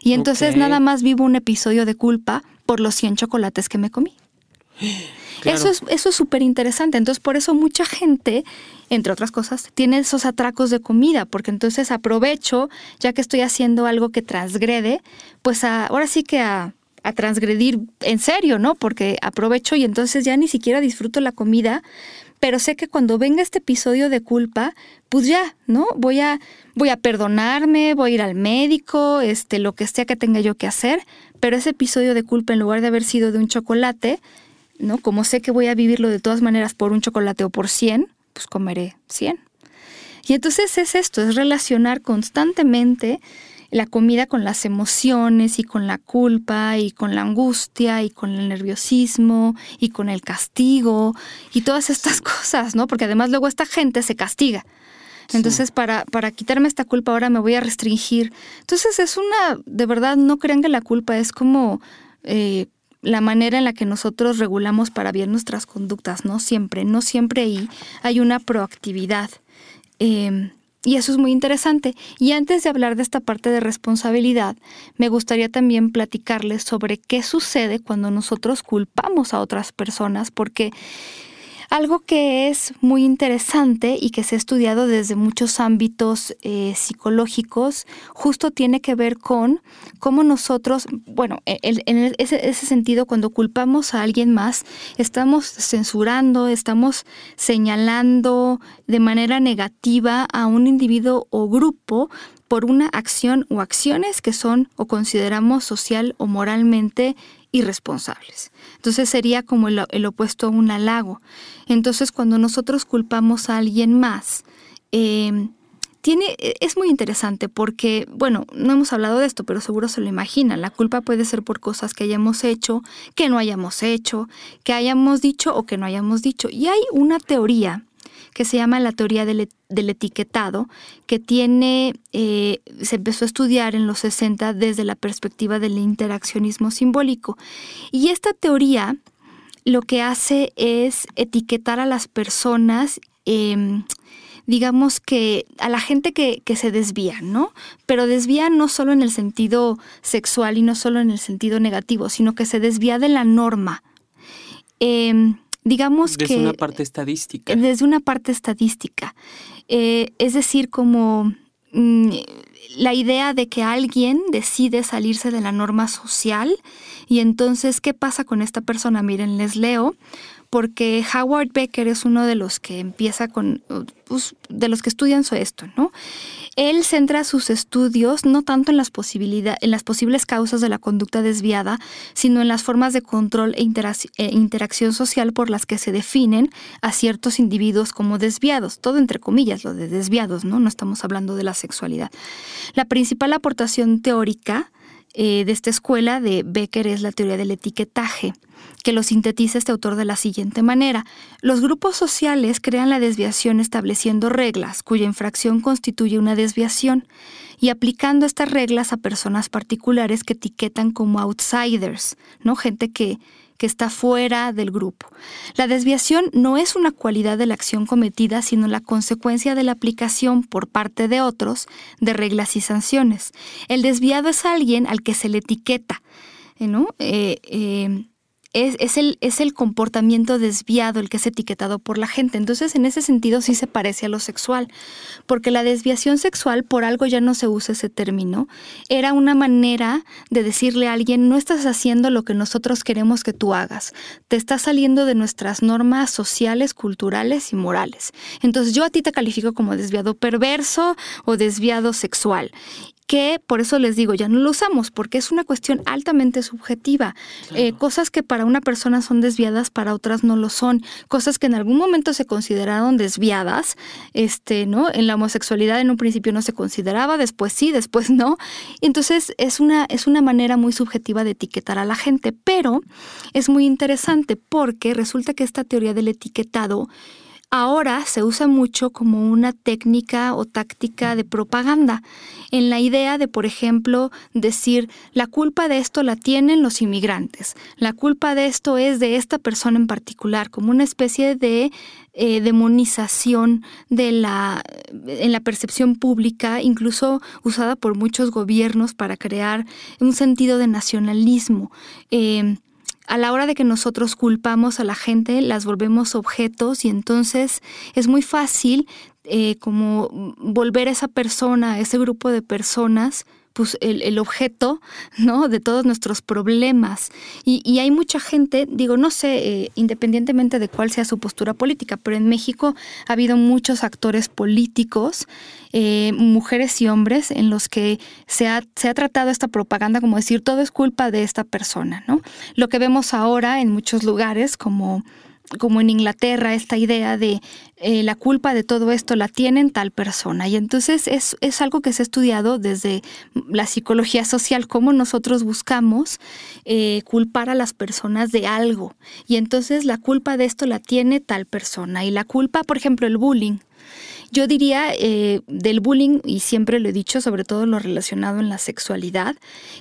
Y entonces nada más vivo un episodio de culpa por los 100 chocolates que me comí. Eso es eso es súper interesante. Entonces, por eso mucha gente, entre otras cosas, tiene esos atracos de comida, porque entonces aprovecho, ya que estoy haciendo algo que transgrede, pues ahora sí que a a transgredir en serio, ¿no? Porque aprovecho y entonces ya ni siquiera disfruto la comida, pero sé que cuando venga este episodio de culpa, pues ya, ¿no? Voy a voy a perdonarme, voy a ir al médico, este lo que sea que tenga yo que hacer, pero ese episodio de culpa en lugar de haber sido de un chocolate, ¿no? Como sé que voy a vivirlo de todas maneras por un chocolate o por 100, pues comeré 100. Y entonces es esto, es relacionar constantemente la comida con las emociones y con la culpa y con la angustia y con el nerviosismo y con el castigo y todas estas cosas, ¿no? Porque además luego esta gente se castiga. Entonces, para, para quitarme esta culpa ahora me voy a restringir. Entonces, es una, de verdad, no crean que la culpa es como eh, la manera en la que nosotros regulamos para bien nuestras conductas, no siempre, no siempre ahí hay una proactividad. Eh, y eso es muy interesante. Y antes de hablar de esta parte de responsabilidad, me gustaría también platicarles sobre qué sucede cuando nosotros culpamos a otras personas, porque algo que es muy interesante y que se ha estudiado desde muchos ámbitos eh, psicológicos, justo tiene que ver con cómo nosotros, bueno, e, en ese, ese sentido, cuando culpamos a alguien más, estamos censurando, estamos señalando de manera negativa a un individuo o grupo por una acción o acciones que son o consideramos social o moralmente irresponsables. Entonces sería como el, opuesto a un halago. Entonces cuando nosotros culpamos a alguien más, em, tiene, es muy interesante porque, bueno, no hemos hablado de esto, pero seguro se lo imaginan. La culpa puede ser por cosas que hayamos hecho, que no hayamos hecho, que hayamos dicho o que no hayamos dicho. Y hay una teoría que se llama la teoría del, etiquetado, que tiene, eh, se empezó a estudiar en los 60 desde la perspectiva del interaccionismo simbólico. Y esta teoría lo que hace es etiquetar a las personas, em, digamos que a la gente que, se desvía, ¿no? Pero desvía no solo en el sentido sexual y no solo en el sentido negativo, sino que se desvía de la norma. Em, digamos que... Desde una parte estadística. Desde una parte estadística. Eh, es decir, como mm, la idea de que alguien decide salirse de la norma social y entonces, ¿qué pasa con esta persona? Miren, les leo porque Howard Becker es uno de los que empieza con, pues, de los que estudian esto, ¿no? Él centra sus estudios no tanto en las, en las posibles causas de la conducta desviada, sino en las formas de control e, e interacción social por las que se definen a ciertos individuos como desviados, todo entre comillas, lo de desviados, ¿no? No estamos hablando de la sexualidad. La principal aportación teórica eh, de esta escuela de Becker es la teoría del etiquetaje, que lo sintetiza este autor de la siguiente manera. Los grupos sociales crean la desviación estableciendo reglas, cuya infracción constituye una desviación, y aplicando estas reglas a personas particulares que etiquetan como outsiders, ¿no? Gente que, que está fuera del grupo. La desviación no es una cualidad de la acción cometida, sino la consecuencia de la aplicación por parte de otros de reglas y sanciones. El desviado es alguien al que se le etiqueta, ¿no? Eh, eh, es, el, es el comportamiento desviado el que es etiquetado por la gente. Entonces, en ese sentido sí se parece a lo sexual, porque la desviación sexual, por algo ya no se usa ese término, era una manera de decirle a alguien, no estás haciendo lo que nosotros queremos que tú hagas, te estás saliendo de nuestras normas sociales, culturales y morales. Entonces, yo a ti te califico como desviado perverso o desviado sexual que por eso les digo, ya no lo usamos, porque es una cuestión altamente subjetiva. Eh, cosas que para una persona son desviadas, para otras no lo son. Cosas que en algún momento se consideraron desviadas, este, ¿no? En la homosexualidad en un principio no se consideraba, después sí, después no. Entonces es una, es una manera muy subjetiva de etiquetar a la gente, pero es muy interesante porque resulta que esta teoría del etiquetado ahora se usa mucho como una técnica o táctica de propaganda, en la idea de, por ejemplo, decir, la culpa de esto la tienen los inmigrantes, la culpa de esto es de esta persona en particular, como una especie de eh, demonización de la, en la percepción pública, incluso usada por muchos gobiernos para crear un sentido de nacionalismo. Eh, a la hora de que nosotros culpamos a la gente, las volvemos objetos y entonces es muy fácil eh, como volver a esa persona, a ese grupo de personas, pues el, objeto, ¿no? De todos nuestros problemas. Y, hay mucha gente, digo, no sé, eh, independientemente de cuál sea su postura política, pero en México ha habido muchos actores políticos, eh, mujeres y hombres, en los que se ha, se ha tratado esta propaganda como decir, todo es culpa de esta persona, ¿no? Lo que vemos ahora en muchos lugares, como como en Inglaterra, esta idea de eh, la culpa de todo esto la tienen tal persona. Y entonces es, es, algo que se ha estudiado desde la psicología social, cómo nosotros buscamos eh, culpar a las personas de algo. Y entonces la culpa de esto la tiene tal persona. Y la culpa, por ejemplo, el bullying. Yo diría eh, del bullying, y siempre lo he dicho, sobre todo lo relacionado en la sexualidad,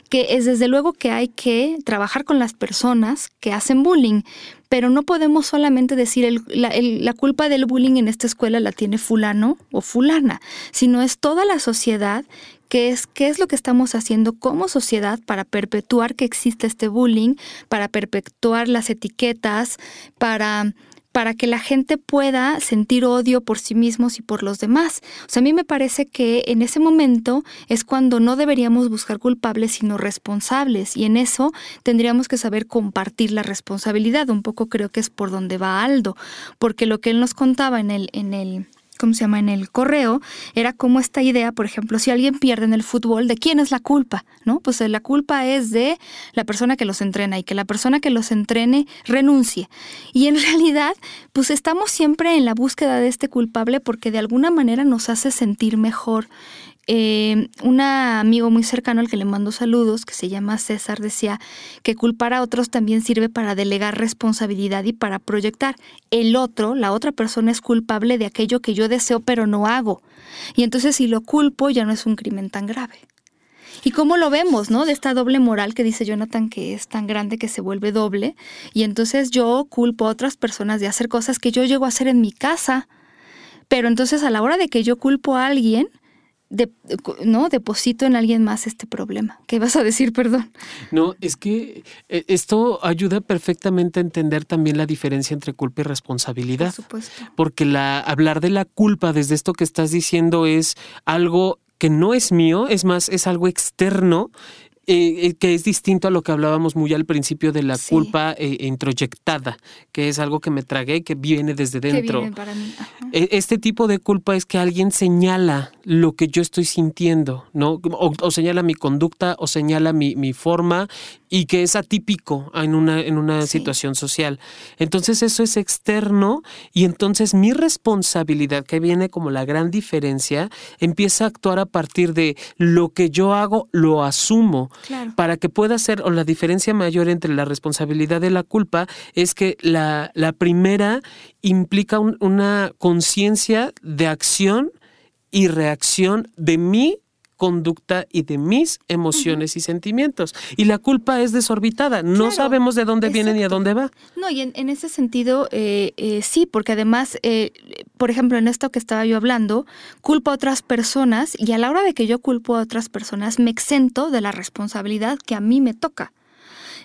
que es desde luego que hay que trabajar con las personas que hacen bullying, pero no podemos solamente decir la, la, culpa del bullying en esta escuela la tiene fulano o fulana, sino es toda la sociedad que es qué es lo que estamos haciendo como sociedad para perpetuar que existe este bullying, para perpetuar las etiquetas, para para que la gente pueda sentir odio por sí mismos y por los demás. O sea, a mí me parece que en ese momento es cuando no deberíamos buscar culpables, sino responsables. Y en eso tendríamos que saber compartir la responsabilidad. Un poco creo que es por donde va Aldo, porque lo que él nos contaba en el, en el ¿cómo se llama? En el correo, era como esta idea, por ejemplo, si alguien pierde en el fútbol, ¿de quién es la culpa? ¿No? Pues eh, la culpa es de la persona que los entrena y que la persona que los entrene renuncie. Y en realidad, pues estamos siempre en la búsqueda de este culpable porque de alguna manera nos hace sentir mejor. Eh, un amigo muy cercano al que le mando saludos, que se llama César, decía que culpar a otros también sirve para delegar responsabilidad y para proyectar. El otro, la otra persona es culpable de aquello que yo deseo pero no hago. Y entonces si lo culpo ya no es un crimen tan grave. Y cómo lo vemos, ¿no? De esta doble moral que dice Jonathan que es tan grande que se vuelve doble. Y entonces yo culpo a otras personas de hacer cosas que yo llego a hacer en mi casa. Pero entonces a la hora de que yo culpo a alguien, de, no deposito en alguien más este problema. ¿Qué vas a decir, perdón? No, es que eh, esto ayuda perfectamente a entender también la diferencia entre culpa y responsabilidad. Por supuesto. Porque la, hablar de la culpa desde esto que estás diciendo es algo que no es mío, es más, es algo externo eh, eh, que es distinto a lo que hablábamos muy al principio de la culpa eh, introyectada, que es algo que me tragué, que viene desde dentro. E, este tipo de culpa es que alguien señala lo que yo estoy sintiendo, ¿no? O, señala mi conducta o señala mi, mi forma y que es atípico en una, en una situación social. Entonces eso es externo y entonces mi responsabilidad, que viene como la gran diferencia, empieza a actuar a partir de lo que yo hago, lo asumo. Para que pueda ser, o la diferencia mayor entre la responsabilidad y la culpa es que la, la primera implica una conciencia de acción y reacción de mí conducta y de mis emociones y sentimientos. Y la culpa es desorbitada, no sabemos de dónde viene ni a dónde va. No, y en, ese sentido, eh, eh, sí, porque además, eh, por ejemplo, en esto que estaba yo hablando, culpo a otras personas y a la hora de que yo culpo a otras personas, me exento de la responsabilidad que a mí me toca.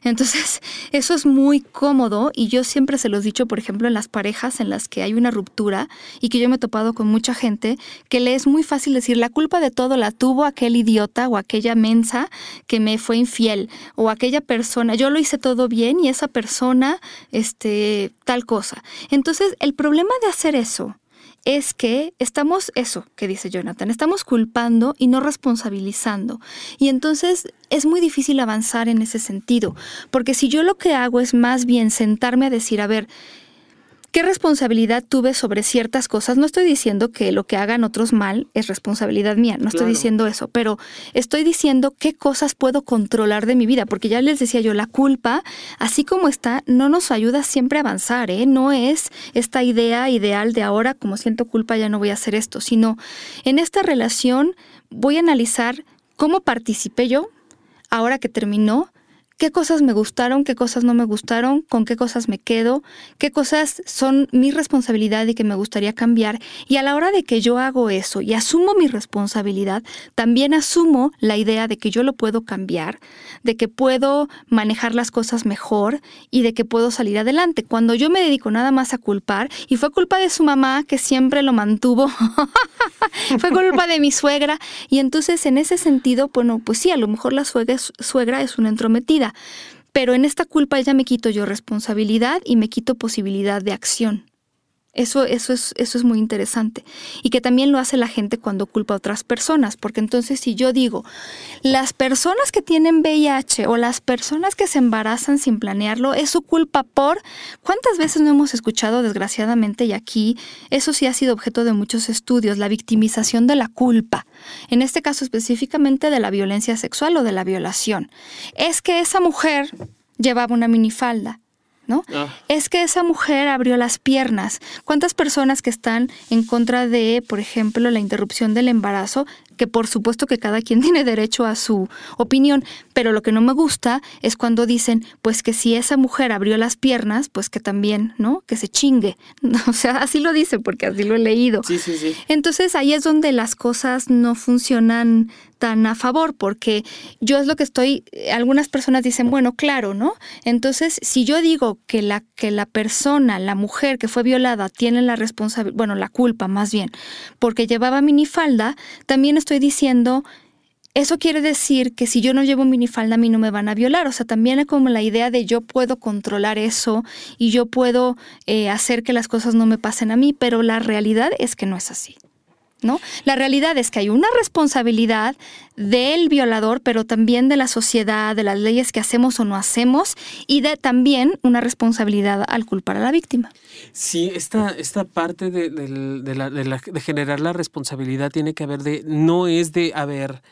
Entonces, eso es muy cómodo y yo siempre se los he dicho, por ejemplo, en las parejas en las que hay una ruptura y que yo me he topado con mucha gente, que le es muy fácil decir, la culpa de todo la tuvo aquel idiota o aquella mensa que me fue infiel o aquella persona, yo lo hice todo bien y esa persona, este, tal cosa. Entonces, el problema de hacer eso es que estamos, eso que dice Jonathan, estamos culpando y no responsabilizando. Y entonces es muy difícil avanzar en ese sentido, porque si yo lo que hago es más bien sentarme a decir, a ver, ¿Qué responsabilidad tuve sobre ciertas cosas? No estoy diciendo que lo que hagan otros mal es responsabilidad mía, no estoy diciendo eso, pero estoy diciendo qué cosas puedo controlar de mi vida, porque ya les decía yo, la culpa, así como está, no nos ayuda siempre a avanzar, ¿eh? No es esta idea ideal de ahora, como siento culpa, ya no voy a hacer esto, sino en esta relación voy a analizar cómo participé yo, ahora que terminó, qué cosas me gustaron, qué cosas no me gustaron, con qué cosas me quedo, qué cosas son mi responsabilidad y que me gustaría cambiar. Y a la hora de que yo hago eso y asumo mi responsabilidad, también asumo la idea de que yo lo puedo cambiar, de que puedo manejar las cosas mejor y de que puedo salir adelante. Cuando yo me dedico nada más a culpar, y fue culpa de su mamá que siempre lo mantuvo, fue culpa de mi suegra, y entonces en ese sentido, bueno, pues sí, a lo mejor la suegra, suegra es una entrometida pero en esta culpa ya me quito yo responsabilidad y me quito posibilidad de acción. Eso, eso, es, eso es muy interesante. Y que también lo hace la gente cuando culpa a otras personas, porque entonces si yo digo, las personas que tienen VIH o las personas que se embarazan sin planearlo, es su culpa por... ¿Cuántas veces no hemos escuchado, desgraciadamente, y aquí eso sí ha sido objeto de muchos estudios, la victimización de la culpa? En este caso específicamente de la violencia sexual o de la violación. Es que esa mujer llevaba una minifalda ¿no? Ah. Es que esa mujer abrió las piernas. ¿Cuántas personas que están en contra de, por ejemplo, la interrupción del embarazo que por supuesto que cada quien tiene derecho a su opinión, pero lo que no me gusta es cuando dicen, pues que si esa mujer abrió las piernas, pues que también, ¿no? Que se chingue. O sea, así lo dicen porque así lo he leído. Sí, sí, sí. Entonces ahí es donde las cosas no funcionan tan a favor, porque yo es lo que estoy, algunas personas dicen, bueno, claro, ¿no? Entonces, si yo digo que la, que la persona, la mujer que fue violada, tiene la responsabilidad, bueno, la culpa más bien, porque llevaba minifalda, también estoy diciendo, eso quiere decir que si yo no llevo minifalda a mí no me van a violar. O sea, también es como la idea de yo puedo controlar eso y yo puedo eh, hacer que las cosas no me pasen a mí, pero la realidad es que no es así. ¿No? La realidad es que hay una responsabilidad del violador, pero también de la sociedad, de las leyes que hacemos o no hacemos, y de también una responsabilidad al culpar a la víctima. Sí, esta, esta parte de, de generar la responsabilidad tiene que haber de, no es de, a ver,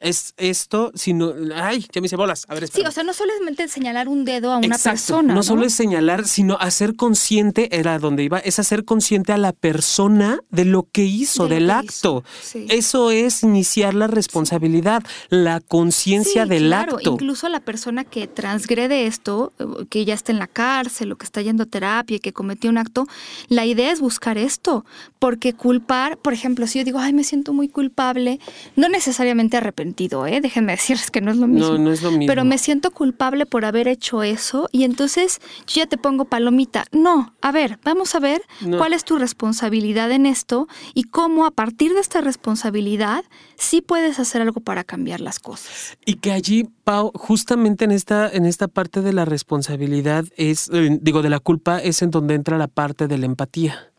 es esto, sino, ay, ya me hice bolas. A ver, sí, o sea, no solamente señalar un dedo a una persona. No, solo es señalar, sino hacer consciente, era donde iba, es hacer consciente a la persona de lo que hizo, del acto. Eso es iniciar la responsabilidad, la conciencia del claro, acto. Incluso la persona que transgrede esto, que ya está en la cárcel o que está yendo a terapia y que cometió un acto, la idea es buscar esto, porque culpar, por ejemplo, si yo digo, ay, me siento muy culpable, no necesariamente arrepentir ¿eh? Déjenme decirles que no es lo mismo. No, no es lo mismo. Pero me siento culpable por haber hecho eso y entonces yo ya te pongo palomita. No, a ver, vamos a ver cuál es tu responsabilidad en esto y cómo a partir de esta responsabilidad sí puedes hacer algo para cambiar las cosas. Y que allí, Pau, justamente en esta, en esta parte de la responsabilidad es, eh, digo, de la culpa es en donde entra la parte de la empatía.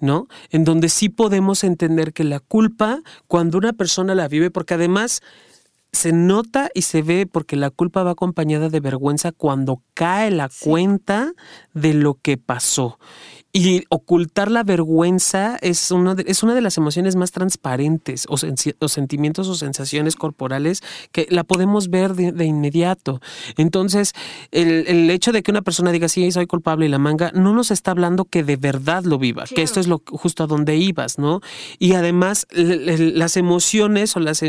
¿No? En donde sí podemos entender que la culpa, cuando una persona la vive, porque además se nota y se ve porque la culpa va acompañada de vergüenza cuando cae la cuenta de lo que pasó. Y ocultar la vergüenza es una de, es una de las emociones más transparentes o, sentimientos o sensaciones corporales que la podemos ver de, inmediato. Entonces, el, hecho de que una persona diga, sí, soy culpable y la manga, no nos está hablando que de verdad lo viva, que esto es lo justo a donde ibas, ¿no? Y además, las emociones o los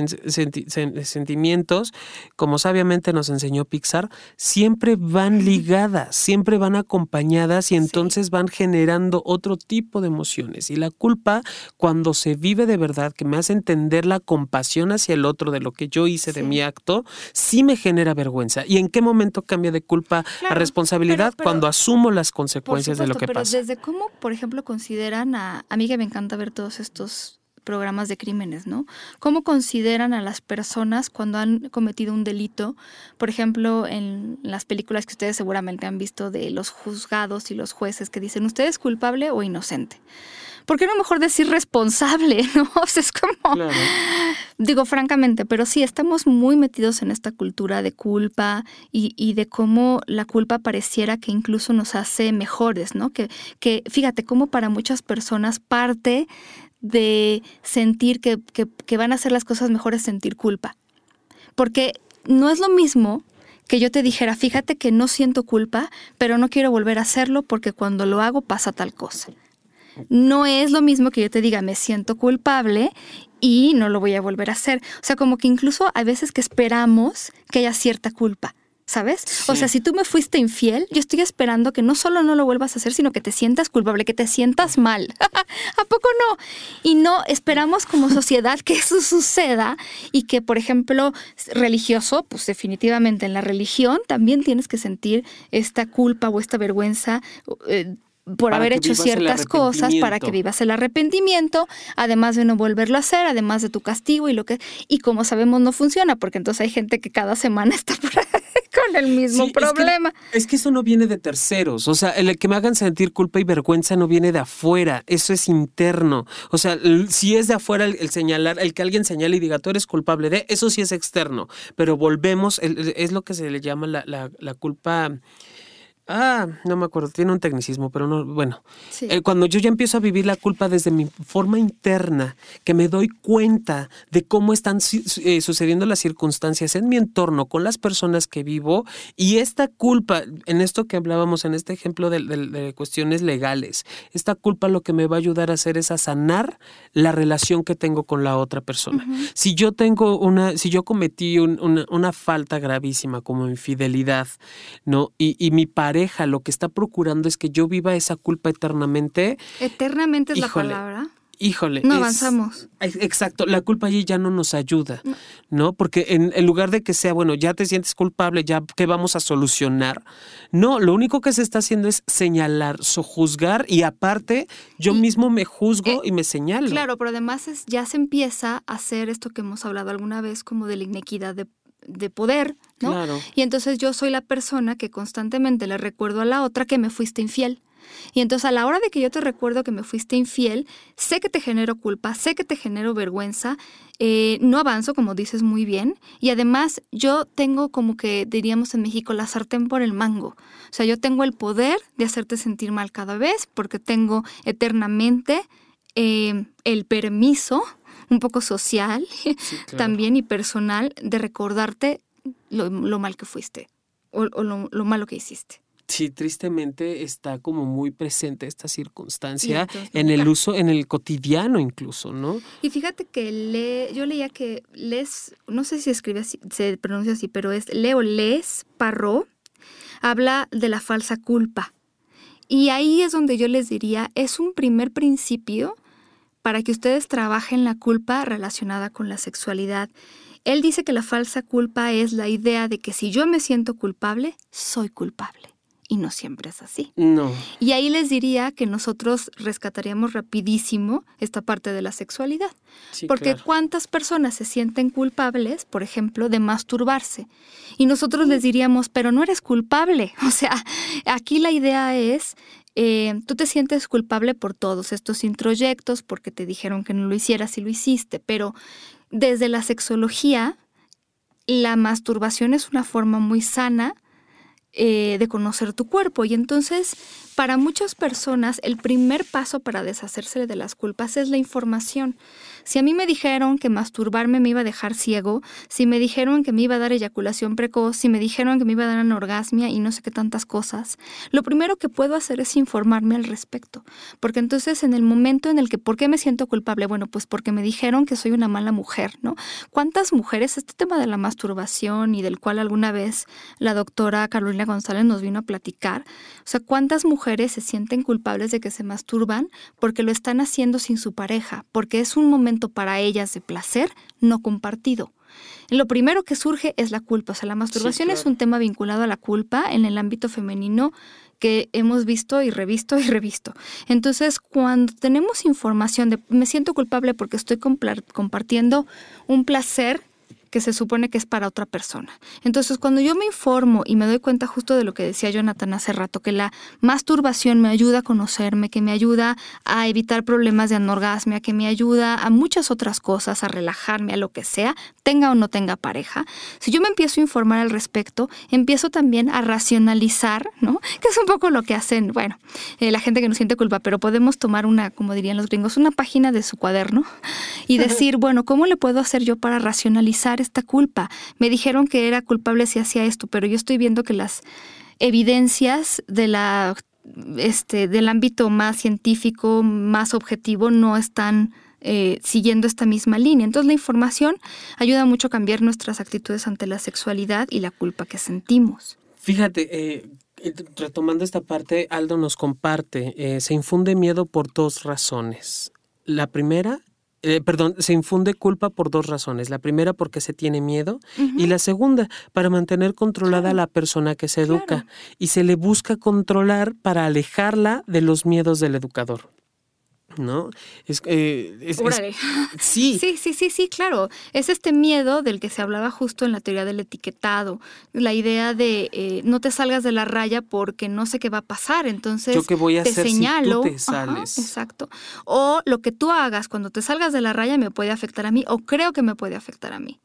sentimientos, como sabiamente nos enseñó Pixar, siempre van ligadas, siempre van acompañadas y entonces van generando otro tipo de emociones. Y la culpa, cuando se vive de verdad, que me hace entender la compasión hacia el otro de lo que yo hice de mi acto, sí me genera vergüenza. ¿Y en qué momento cambia de culpa a responsabilidad? cuando asumo las consecuencias de lo que pero pasa. Desde cómo, por ejemplo, consideran a, a mí que me encanta ver todos estos programas de crímenes, ¿no? ¿Cómo consideran a las personas cuando han cometido un delito? Por ejemplo, en las películas que ustedes seguramente han visto de los juzgados y los jueces que dicen, ¿usted es culpable o inocente? ¿Por qué no mejor decir responsable? ¿No? O sea, es como. Digo, francamente, pero sí, estamos muy metidos en esta cultura de culpa y, y, de cómo la culpa pareciera que incluso nos hace mejores, ¿no? Que, que fíjate, cómo para muchas personas parte de sentir que, van a hacer las cosas mejores sentir culpa. Porque no es lo mismo que yo te dijera, fíjate que no siento culpa, pero no quiero volver a hacerlo porque cuando lo hago pasa tal cosa. No es lo mismo que yo te diga, me siento culpable y no lo voy a volver a hacer. O sea, como que incluso hay veces que esperamos que haya cierta culpa. ¿Sabes? O sea, si tú me fuiste infiel, yo estoy esperando que no solo no lo vuelvas a hacer, sino que te sientas culpable, que te sientas mal. ¿A poco no? Y no esperamos como sociedad que eso suceda y que, por ejemplo, religioso, pues definitivamente en la religión también tienes que sentir esta culpa o esta vergüenza eh, por haber hecho ciertas cosas para que vivas el arrepentimiento, además de no volverlo a hacer, además de tu castigo y lo que y como sabemos no funciona, porque entonces hay gente que cada semana está con el mismo problema. Es que, eso no viene de terceros, o sea, el que me hagan sentir culpa y vergüenza no viene de afuera, eso es interno. O sea, si es de afuera el, señalar, el que alguien señale y diga tú eres culpable de, eso sí es externo, pero volvemos, es lo que se le llama la, la, la culpa Ah, no me acuerdo, tiene un tecnicismo, pero no, bueno. Eh, cuando yo ya empiezo a vivir la culpa desde mi forma interna, que me doy cuenta de cómo están eh, sucediendo las circunstancias en mi entorno, con las personas que vivo, y esta culpa, en esto que hablábamos, en este ejemplo de, cuestiones legales, esta culpa lo que me va a ayudar a hacer es a sanar la relación que tengo con la otra persona. Si yo tengo una, si yo cometí una, falta gravísima como infidelidad, ¿no? Y, y mi pareja lo que está procurando es que yo viva esa culpa eternamente. Eternamente es la palabra. Híjole. No avanzamos. Exacto, la culpa allí ya no nos ayuda, no. Porque en, lugar de que sea, bueno, ya te sientes culpable, ya que vamos a solucionar, no, lo único que se está haciendo es señalar, sojuzgar y aparte yo mismo me juzgo eh, y me señalo. Claro, pero además es, ya se empieza a hacer esto que hemos hablado alguna vez como de la inequidad de de poder, ¿no? Y entonces yo soy la persona que constantemente le recuerdo a la otra que me fuiste infiel. Y entonces a la hora de que yo te recuerdo que me fuiste infiel, sé que te genero culpa, sé que te genero vergüenza, eh, no avanzo, como dices muy bien, y además yo tengo como que diríamos en México la sartén por el mango. O sea, yo tengo el poder de hacerte sentir mal cada vez porque tengo eternamente eh, el permiso un poco social también y personal de recordarte lo, mal que fuiste o, lo, malo que hiciste. Sí, tristemente está como muy presente esta circunstancia en el uso, en el cotidiano incluso, ¿no? Y fíjate que le, yo leía que Les, no sé si escribe así, se pronuncia así, pero es Leo Les Parró, habla de la falsa culpa. Y ahí es donde yo les diría, es un primer principio para que ustedes trabajen la culpa relacionada con la sexualidad. Él dice que la falsa culpa es la idea de que si yo me siento culpable, soy culpable. Y no siempre es así. No. Y ahí les diría que nosotros rescataríamos rapidísimo esta parte de la sexualidad. Porque cuántas personas se sienten culpables, por ejemplo, de masturbarse. Y nosotros les diríamos, pero no eres culpable. O sea, aquí la idea es eh, tú te sientes culpable por todos estos introyectos, porque te dijeron que no lo hicieras y lo hiciste, pero desde la sexología la masturbación es una forma muy sana eh, de conocer tu cuerpo. Y entonces, para muchas personas, el primer paso para deshacerse de las culpas es la información. Si a mí me dijeron que masturbarme me iba a dejar ciego, si me dijeron que me iba a dar eyaculación precoz, si me dijeron que me iba a dar anorgasmia y no sé qué tantas cosas, lo primero que puedo hacer es informarme al respecto. Porque entonces en el momento en el que, ¿por qué me siento culpable? Bueno, pues porque me dijeron que soy una mala mujer, ¿no? ¿Cuántas mujeres, este tema de la masturbación y del cual alguna vez la doctora Carolina González nos vino a platicar, o sea, ¿cuántas mujeres se sienten culpables de que se masturban porque lo están haciendo sin su pareja? Porque es un momento para ellas de placer no compartido. Lo primero que surge es la culpa, o sea, la masturbación es un tema vinculado a la culpa en el ámbito femenino que hemos visto y revisto y revisto. Entonces, cuando tenemos información de me siento culpable porque estoy compartiendo un placer que se supone que es para otra persona. Entonces, cuando yo me informo y me doy cuenta justo de lo que decía Jonathan hace rato, que la masturbación me ayuda a conocerme, que me ayuda a evitar problemas de anorgasmia, que me ayuda a muchas otras cosas, a relajarme, a lo que sea, tenga o no tenga pareja, si yo me empiezo a informar al respecto, empiezo también a racionalizar, ¿no? Que es un poco lo que hacen, bueno, eh, la gente que no siente culpa, pero podemos tomar una, como dirían los gringos, una página de su cuaderno y decir, bueno, ¿cómo le puedo hacer yo para racionalizar esta culpa. Me dijeron que era culpable si hacía esto, pero yo estoy viendo que las evidencias de la, este, del ámbito más científico, más objetivo, no están eh, siguiendo esta misma línea. Entonces la información ayuda mucho a cambiar nuestras actitudes ante la sexualidad y la culpa que sentimos. Fíjate, eh, retomando esta parte, Aldo nos comparte, eh, se infunde miedo por dos razones. La primera eh, perdón, se infunde culpa por dos razones. La primera porque se tiene miedo y la segunda para mantener controlada a la persona que se educa y se le busca controlar para alejarla de los miedos del educador. ¿No? Es, eh, sí. sí, sí, sí, sí, claro. Es este miedo del que se hablaba justo en la teoría del etiquetado, la idea de eh, no te salgas de la raya porque no sé qué va a pasar, entonces Yo qué voy a te hacer señalo, si tú te sales. exacto. O lo que tú hagas cuando te salgas de la raya me puede afectar a mí o creo que me puede afectar a mí.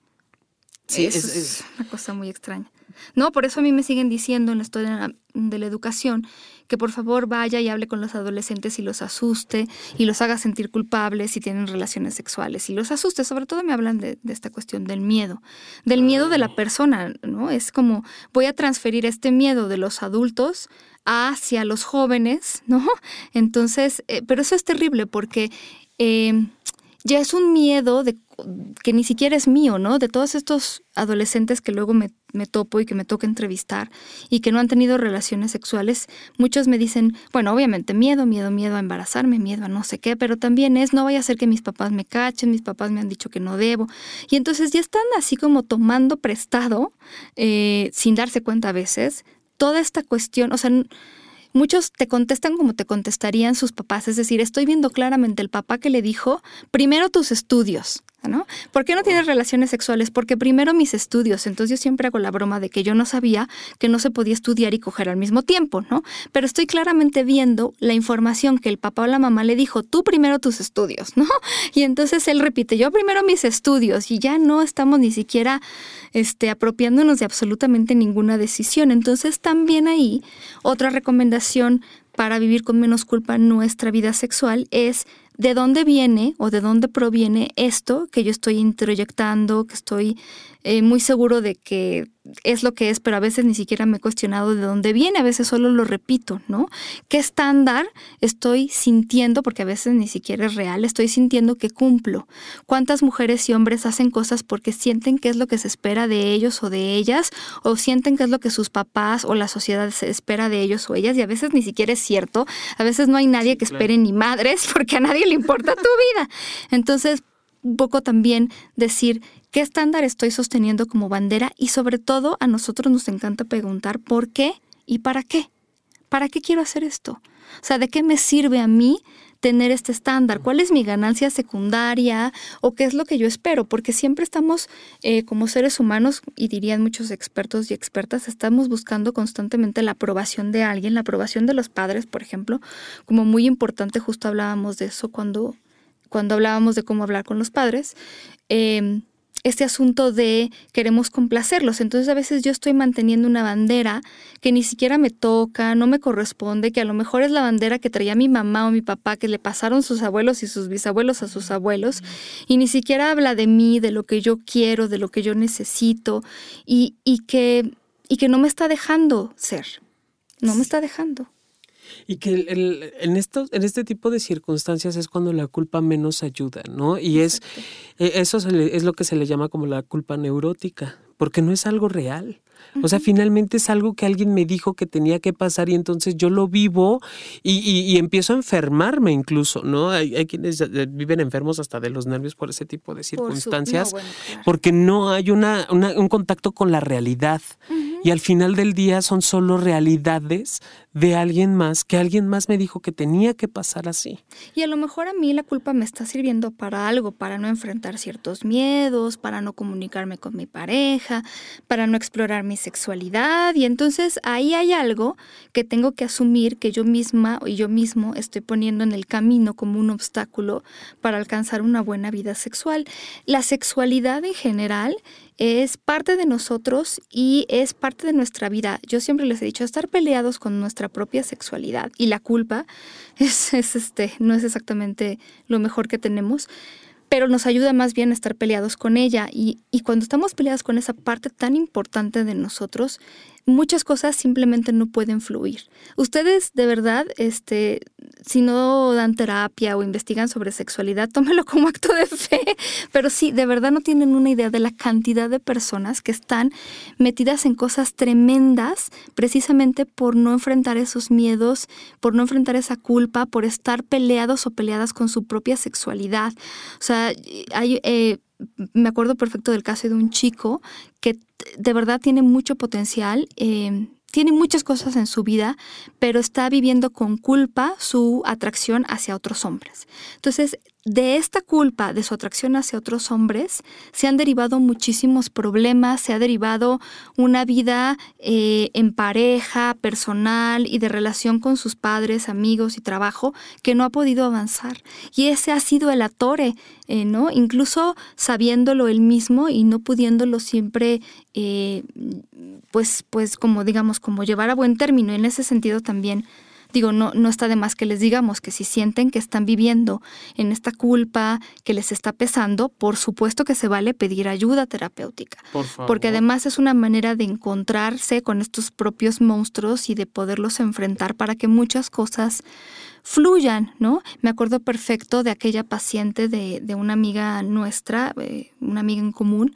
Sí, es, es una cosa muy extraña. No, por eso a mí me siguen diciendo en la historia de la educación que por favor vaya y hable con los adolescentes y los asuste y los haga sentir culpables si tienen relaciones sexuales y los asuste. Sobre todo me hablan de, esta cuestión del miedo, del miedo de la persona, ¿no? Es como voy a transferir este miedo de los adultos hacia los jóvenes, ¿no? Entonces, eh, pero eso es terrible porque eh, ya es un miedo de que ni siquiera es mío, ¿no? De todos estos adolescentes que luego me, topo y que me toca entrevistar y que no han tenido relaciones sexuales, muchos me dicen, bueno, obviamente miedo, miedo, miedo a embarazarme, miedo a no sé qué, pero también es, no vaya a ser que mis papás me cachen, mis papás me han dicho que no debo. Y entonces ya están así como tomando prestado, eh, sin darse cuenta a veces, toda esta cuestión, o sea, muchos te contestan como te contestarían sus papás, es decir, estoy viendo claramente el papá que le dijo, primero tus estudios, ¿Por qué no tienes relaciones sexuales? Porque primero mis estudios. Entonces yo siempre hago la broma de que yo no sabía que no se podía estudiar y coger al mismo tiempo, ¿no? Pero estoy claramente viendo la información que el papá o la mamá le dijo, tú primero tus estudios, ¿no? Y entonces él repite, yo primero mis estudios y ya no estamos ni siquiera este, apropiándonos de absolutamente ninguna decisión. Entonces también ahí otra recomendación para vivir con menos culpa nuestra vida sexual es de dónde viene o de dónde proviene esto que yo estoy introyectando, que estoy eh, muy seguro de que es lo que es, pero a veces ni siquiera me he cuestionado de dónde viene, a veces solo lo repito, ¿no? ¿Qué estándar estoy sintiendo? Porque a veces ni siquiera es real, estoy sintiendo que cumplo. ¿Cuántas mujeres y hombres hacen cosas porque sienten que es lo que se espera de ellos o de ellas, o sienten que es lo que sus papás o la sociedad se espera de ellos o ellas? Y a veces ni siquiera es cierto, a veces no hay nadie que espere ni madres porque a nadie le importa tu vida. Entonces, un poco también decir qué estándar estoy sosteniendo como bandera y sobre todo a nosotros nos encanta preguntar por qué y para qué. ¿Para qué quiero hacer esto? O sea, ¿de qué me sirve a mí tener este estándar? ¿Cuál es mi ganancia secundaria? ¿O qué es lo que yo espero? Porque siempre estamos, eh, como seres humanos, y dirían muchos expertos y expertas, estamos buscando constantemente la aprobación de alguien, la aprobación de los padres, por ejemplo, como muy importante, justo hablábamos de eso cuando, cuando hablábamos de cómo hablar con los padres. Em, este asunto de queremos complacerlos. Entonces a veces yo estoy manteniendo una bandera que ni siquiera me toca, no me corresponde, que a lo mejor es la bandera que traía mi mamá o mi papá, que le pasaron sus abuelos y sus bisabuelos a sus abuelos, y ni siquiera habla de mí, de lo que yo quiero, de lo que yo necesito, y, y que, y que no me está dejando ser, no me está dejando. Y que el, en, estos, en este tipo de circunstancias es cuando la culpa menos ayuda, ¿no? Y es e, eso es lo que se le llama como la culpa neurótica, porque no es algo real. O sea, finalmente es algo que alguien me dijo que tenía que pasar y entonces yo lo vivo y, y, empiezo a enfermarme incluso, ¿no? Hay, hay, quienes eh, viven enfermos hasta de los nervios por ese tipo de circunstancias, porque no hay una, un contacto con la realidad. Y al final del día son solo realidades de alguien más, que alguien más me dijo que tenía que pasar así. Y a lo mejor a mí la culpa me está sirviendo para algo, para no enfrentar ciertos miedos, para no comunicarme con mi pareja, para no explorar mi sexualidad. Y entonces ahí hay algo que tengo que asumir que yo misma y yo mismo estoy poniendo en el camino como un obstáculo para alcanzar una buena vida sexual. La sexualidad en general es parte de nosotros y es parte de nuestra vida. Yo siempre les he dicho, estar peleados con nuestra propia sexualidad y la culpa es, este, no es exactamente lo mejor que tenemos, pero nos ayuda más bien a estar peleados con ella. Y, y cuando estamos peleados con esa parte tan importante de nosotros, muchas cosas simplemente no pueden fluir. Ustedes de verdad, este, si no dan terapia o investigan sobre sexualidad, tómelo como acto de fe, pero sí, de verdad no tienen una idea de la cantidad de personas que están metidas en cosas tremendas precisamente por no enfrentar esos miedos, por no enfrentar esa culpa, por estar peleados o peleadas con su propia sexualidad. O sea, hay... Eh, me acuerdo perfecto del caso de un chico que de verdad tiene mucho potencial. Eh, tiene muchas cosas en su vida, pero está viviendo con culpa su atracción hacia otros hombres. Entonces, de esta culpa, de su atracción hacia otros hombres, se han derivado muchísimos problemas, se ha derivado una vida eh, en pareja, personal y de relación con sus padres, amigos y trabajo que no ha podido avanzar. Y ese ha sido el atore, eh, ¿no? Incluso sabiéndolo él mismo y no pudiéndolo siempre, eh, pues, pues como digamos, como llevar a buen término. En ese sentido también digo, no, no está de más que les digamos que si sienten que están viviendo en esta culpa que les está pesando, por supuesto que se vale pedir ayuda terapéutica. Porque además es una manera de encontrarse con estos propios monstruos y de poderlos enfrentar para que muchas cosas fluyan, ¿no? Me acuerdo perfecto de aquella paciente de, de una amiga nuestra, eh, una amiga en común,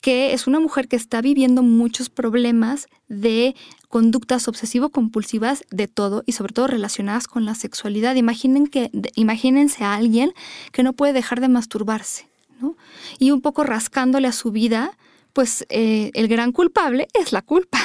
que es una mujer que está viviendo muchos problemas de conductas obsesivo-compulsivas de todo y sobre todo relacionadas con la sexualidad. Imaginen que, imagínense a alguien que no puede dejar de masturbarse, ¿no? Y un poco rascándole a su vida, pues eh, el gran culpable es la culpa.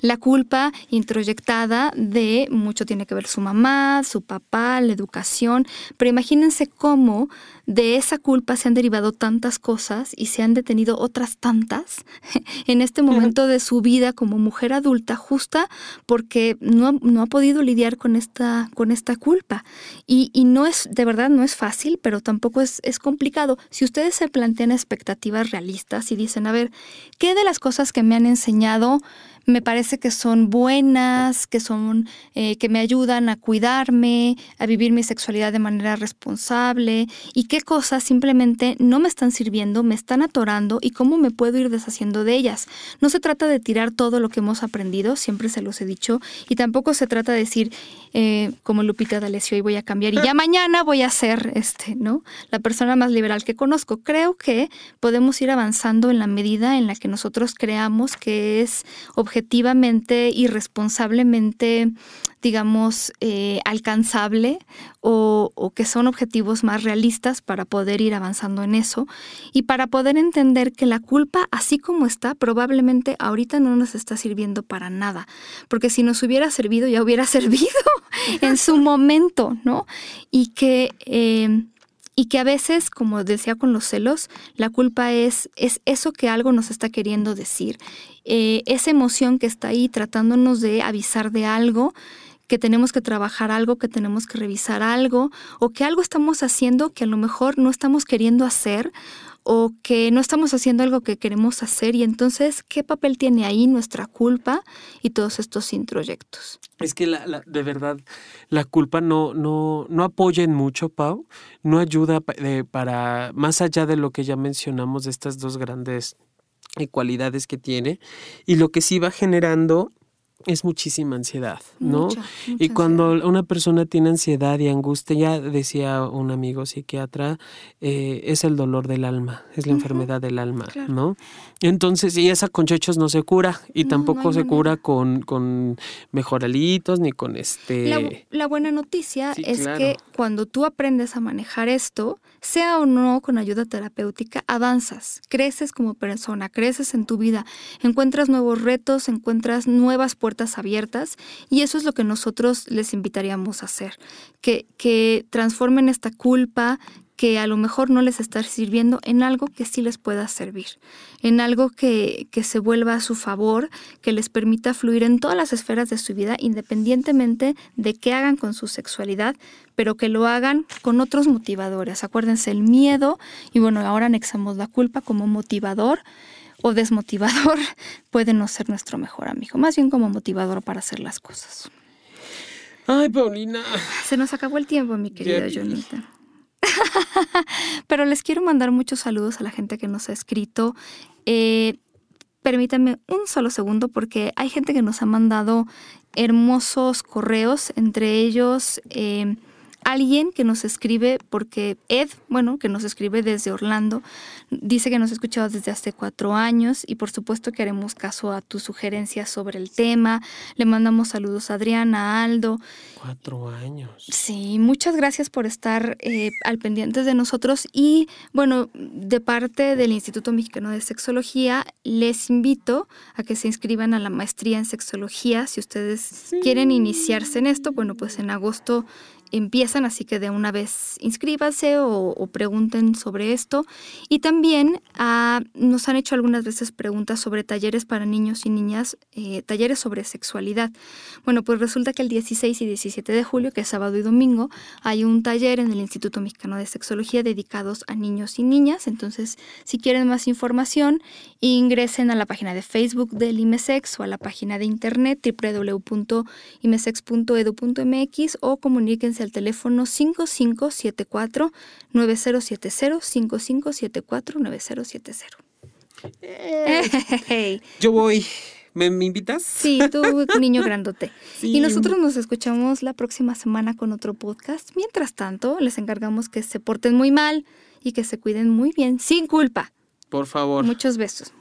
La culpa introyectada de mucho tiene que ver su mamá, su papá, la educación, pero imagínense cómo de esa culpa se han derivado tantas cosas y se han detenido otras tantas en este momento de su vida como mujer adulta, justa porque no, no ha podido lidiar con esta, con esta culpa. Y, y, no es, de verdad, no es fácil, pero tampoco es, es complicado. Si ustedes se plantean expectativas realistas y dicen, a ver, ¿qué de las cosas que me han enseñado me parece que son buenas, que son, eh, que me ayudan a cuidarme, a vivir mi sexualidad de manera responsable y qué cosas simplemente no me están sirviendo, me están atorando y cómo me puedo ir deshaciendo de ellas. No se trata de tirar todo lo que hemos aprendido, siempre se los he dicho, y tampoco se trata de decir, eh, como Lupita D'Alessio, y voy a cambiar y ya mañana voy a ser, este, ¿no? La persona más liberal que conozco. Creo que podemos ir avanzando en la medida en la que nosotros creamos que es objetivo objetivamente y responsablemente, digamos, eh, alcanzable o, o, que son objetivos más realistas para poder ir avanzando en eso y para poder entender que la culpa, así como está, probablemente ahorita no nos está sirviendo para nada, porque si nos hubiera servido, ya hubiera servido en su momento, ¿no? Y que... Eh, y que a veces, como decía con los celos, la culpa es, es eso que algo nos está queriendo decir, eh, esa emoción que está ahí tratándonos de avisar de algo, que tenemos que trabajar algo, que tenemos que revisar algo, o que algo estamos haciendo que a lo mejor no estamos queriendo hacer, o que no estamos haciendo algo que queremos hacer y entonces, ¿qué papel tiene ahí nuestra culpa y todos estos introyectos? Es que la, de verdad la culpa no, no, no apoya en mucho, Pau, no ayuda para, más allá de lo que ya mencionamos de estas dos grandes cualidades que tiene, y lo que sí va generando es muchísima ansiedad, ¿no? y cuando una persona tiene ansiedad y angustia, ya decía un amigo psiquiatra, eh, es el dolor del alma, es la enfermedad del alma, ¿no? Entonces, y esa con chechos no se cura y tampoco se cura con, con mejoralitos ni con este... La, buena noticia es que cuando tú aprendes a manejar esto, sea o no con ayuda terapéutica, avanzas, creces como persona, creces en tu vida, encuentras nuevos retos, encuentras nuevas puertas abiertas y eso es lo que nosotros les invitaríamos a hacer, que, que transformen esta culpa, que a lo mejor no les está sirviendo en algo que sí les pueda servir, en algo que, que, se vuelva a su favor, que les permita fluir en todas las esferas de su vida, independientemente de qué hagan con su sexualidad, pero que lo hagan con otros motivadores. Acuérdense, el miedo, y bueno, ahora anexamos la culpa como motivador o desmotivador, puede no ser nuestro mejor amigo, más bien como motivador para hacer las cosas. Ay, Paulina. Se nos acabó el tiempo, mi querida Jonita. Pero les quiero mandar muchos saludos a la gente que nos ha escrito. Eh, permítanme un solo segundo porque hay gente que nos ha mandado hermosos correos, entre ellos... Eh, alguien que nos escribe, porque Ed, bueno, que nos escribe desde Orlando, dice que nos ha escuchado desde hace cuatro años y por supuesto que haremos caso a tus sugerencias sobre el tema. Le mandamos saludos a Adriana, a Aldo. Cuatro años. Sí, muchas gracias por estar eh, al pendiente de nosotros y bueno, de parte del Instituto Mexicano de Sexología, les invito a que se inscriban a la maestría en sexología. Si ustedes quieren iniciarse en esto, bueno, pues en agosto empiezan, así que de una vez inscríbanse o, pregunten sobre esto. Y también ah, nos han hecho algunas veces preguntas sobre talleres para niños y niñas, eh, talleres sobre sexualidad. Bueno, pues resulta que el 16 y 17 de julio, que es sábado y domingo, hay un taller en el Instituto Mexicano de Sexología dedicados a niños y niñas. Entonces, si quieren más información, ingresen a la página de Facebook del IMESEX o a la página de internet www.imesex.edu.mx o comuníquense al teléfono 5574 9070 5574 9070. Yo voy. ¿Me, invitas? Sí, tú, niño grandote. Y nosotros nos escuchamos la próxima semana con otro podcast. Mientras tanto, les encargamos que se porten muy mal y que se cuiden muy bien, sin culpa. Por favor. Muchos besos.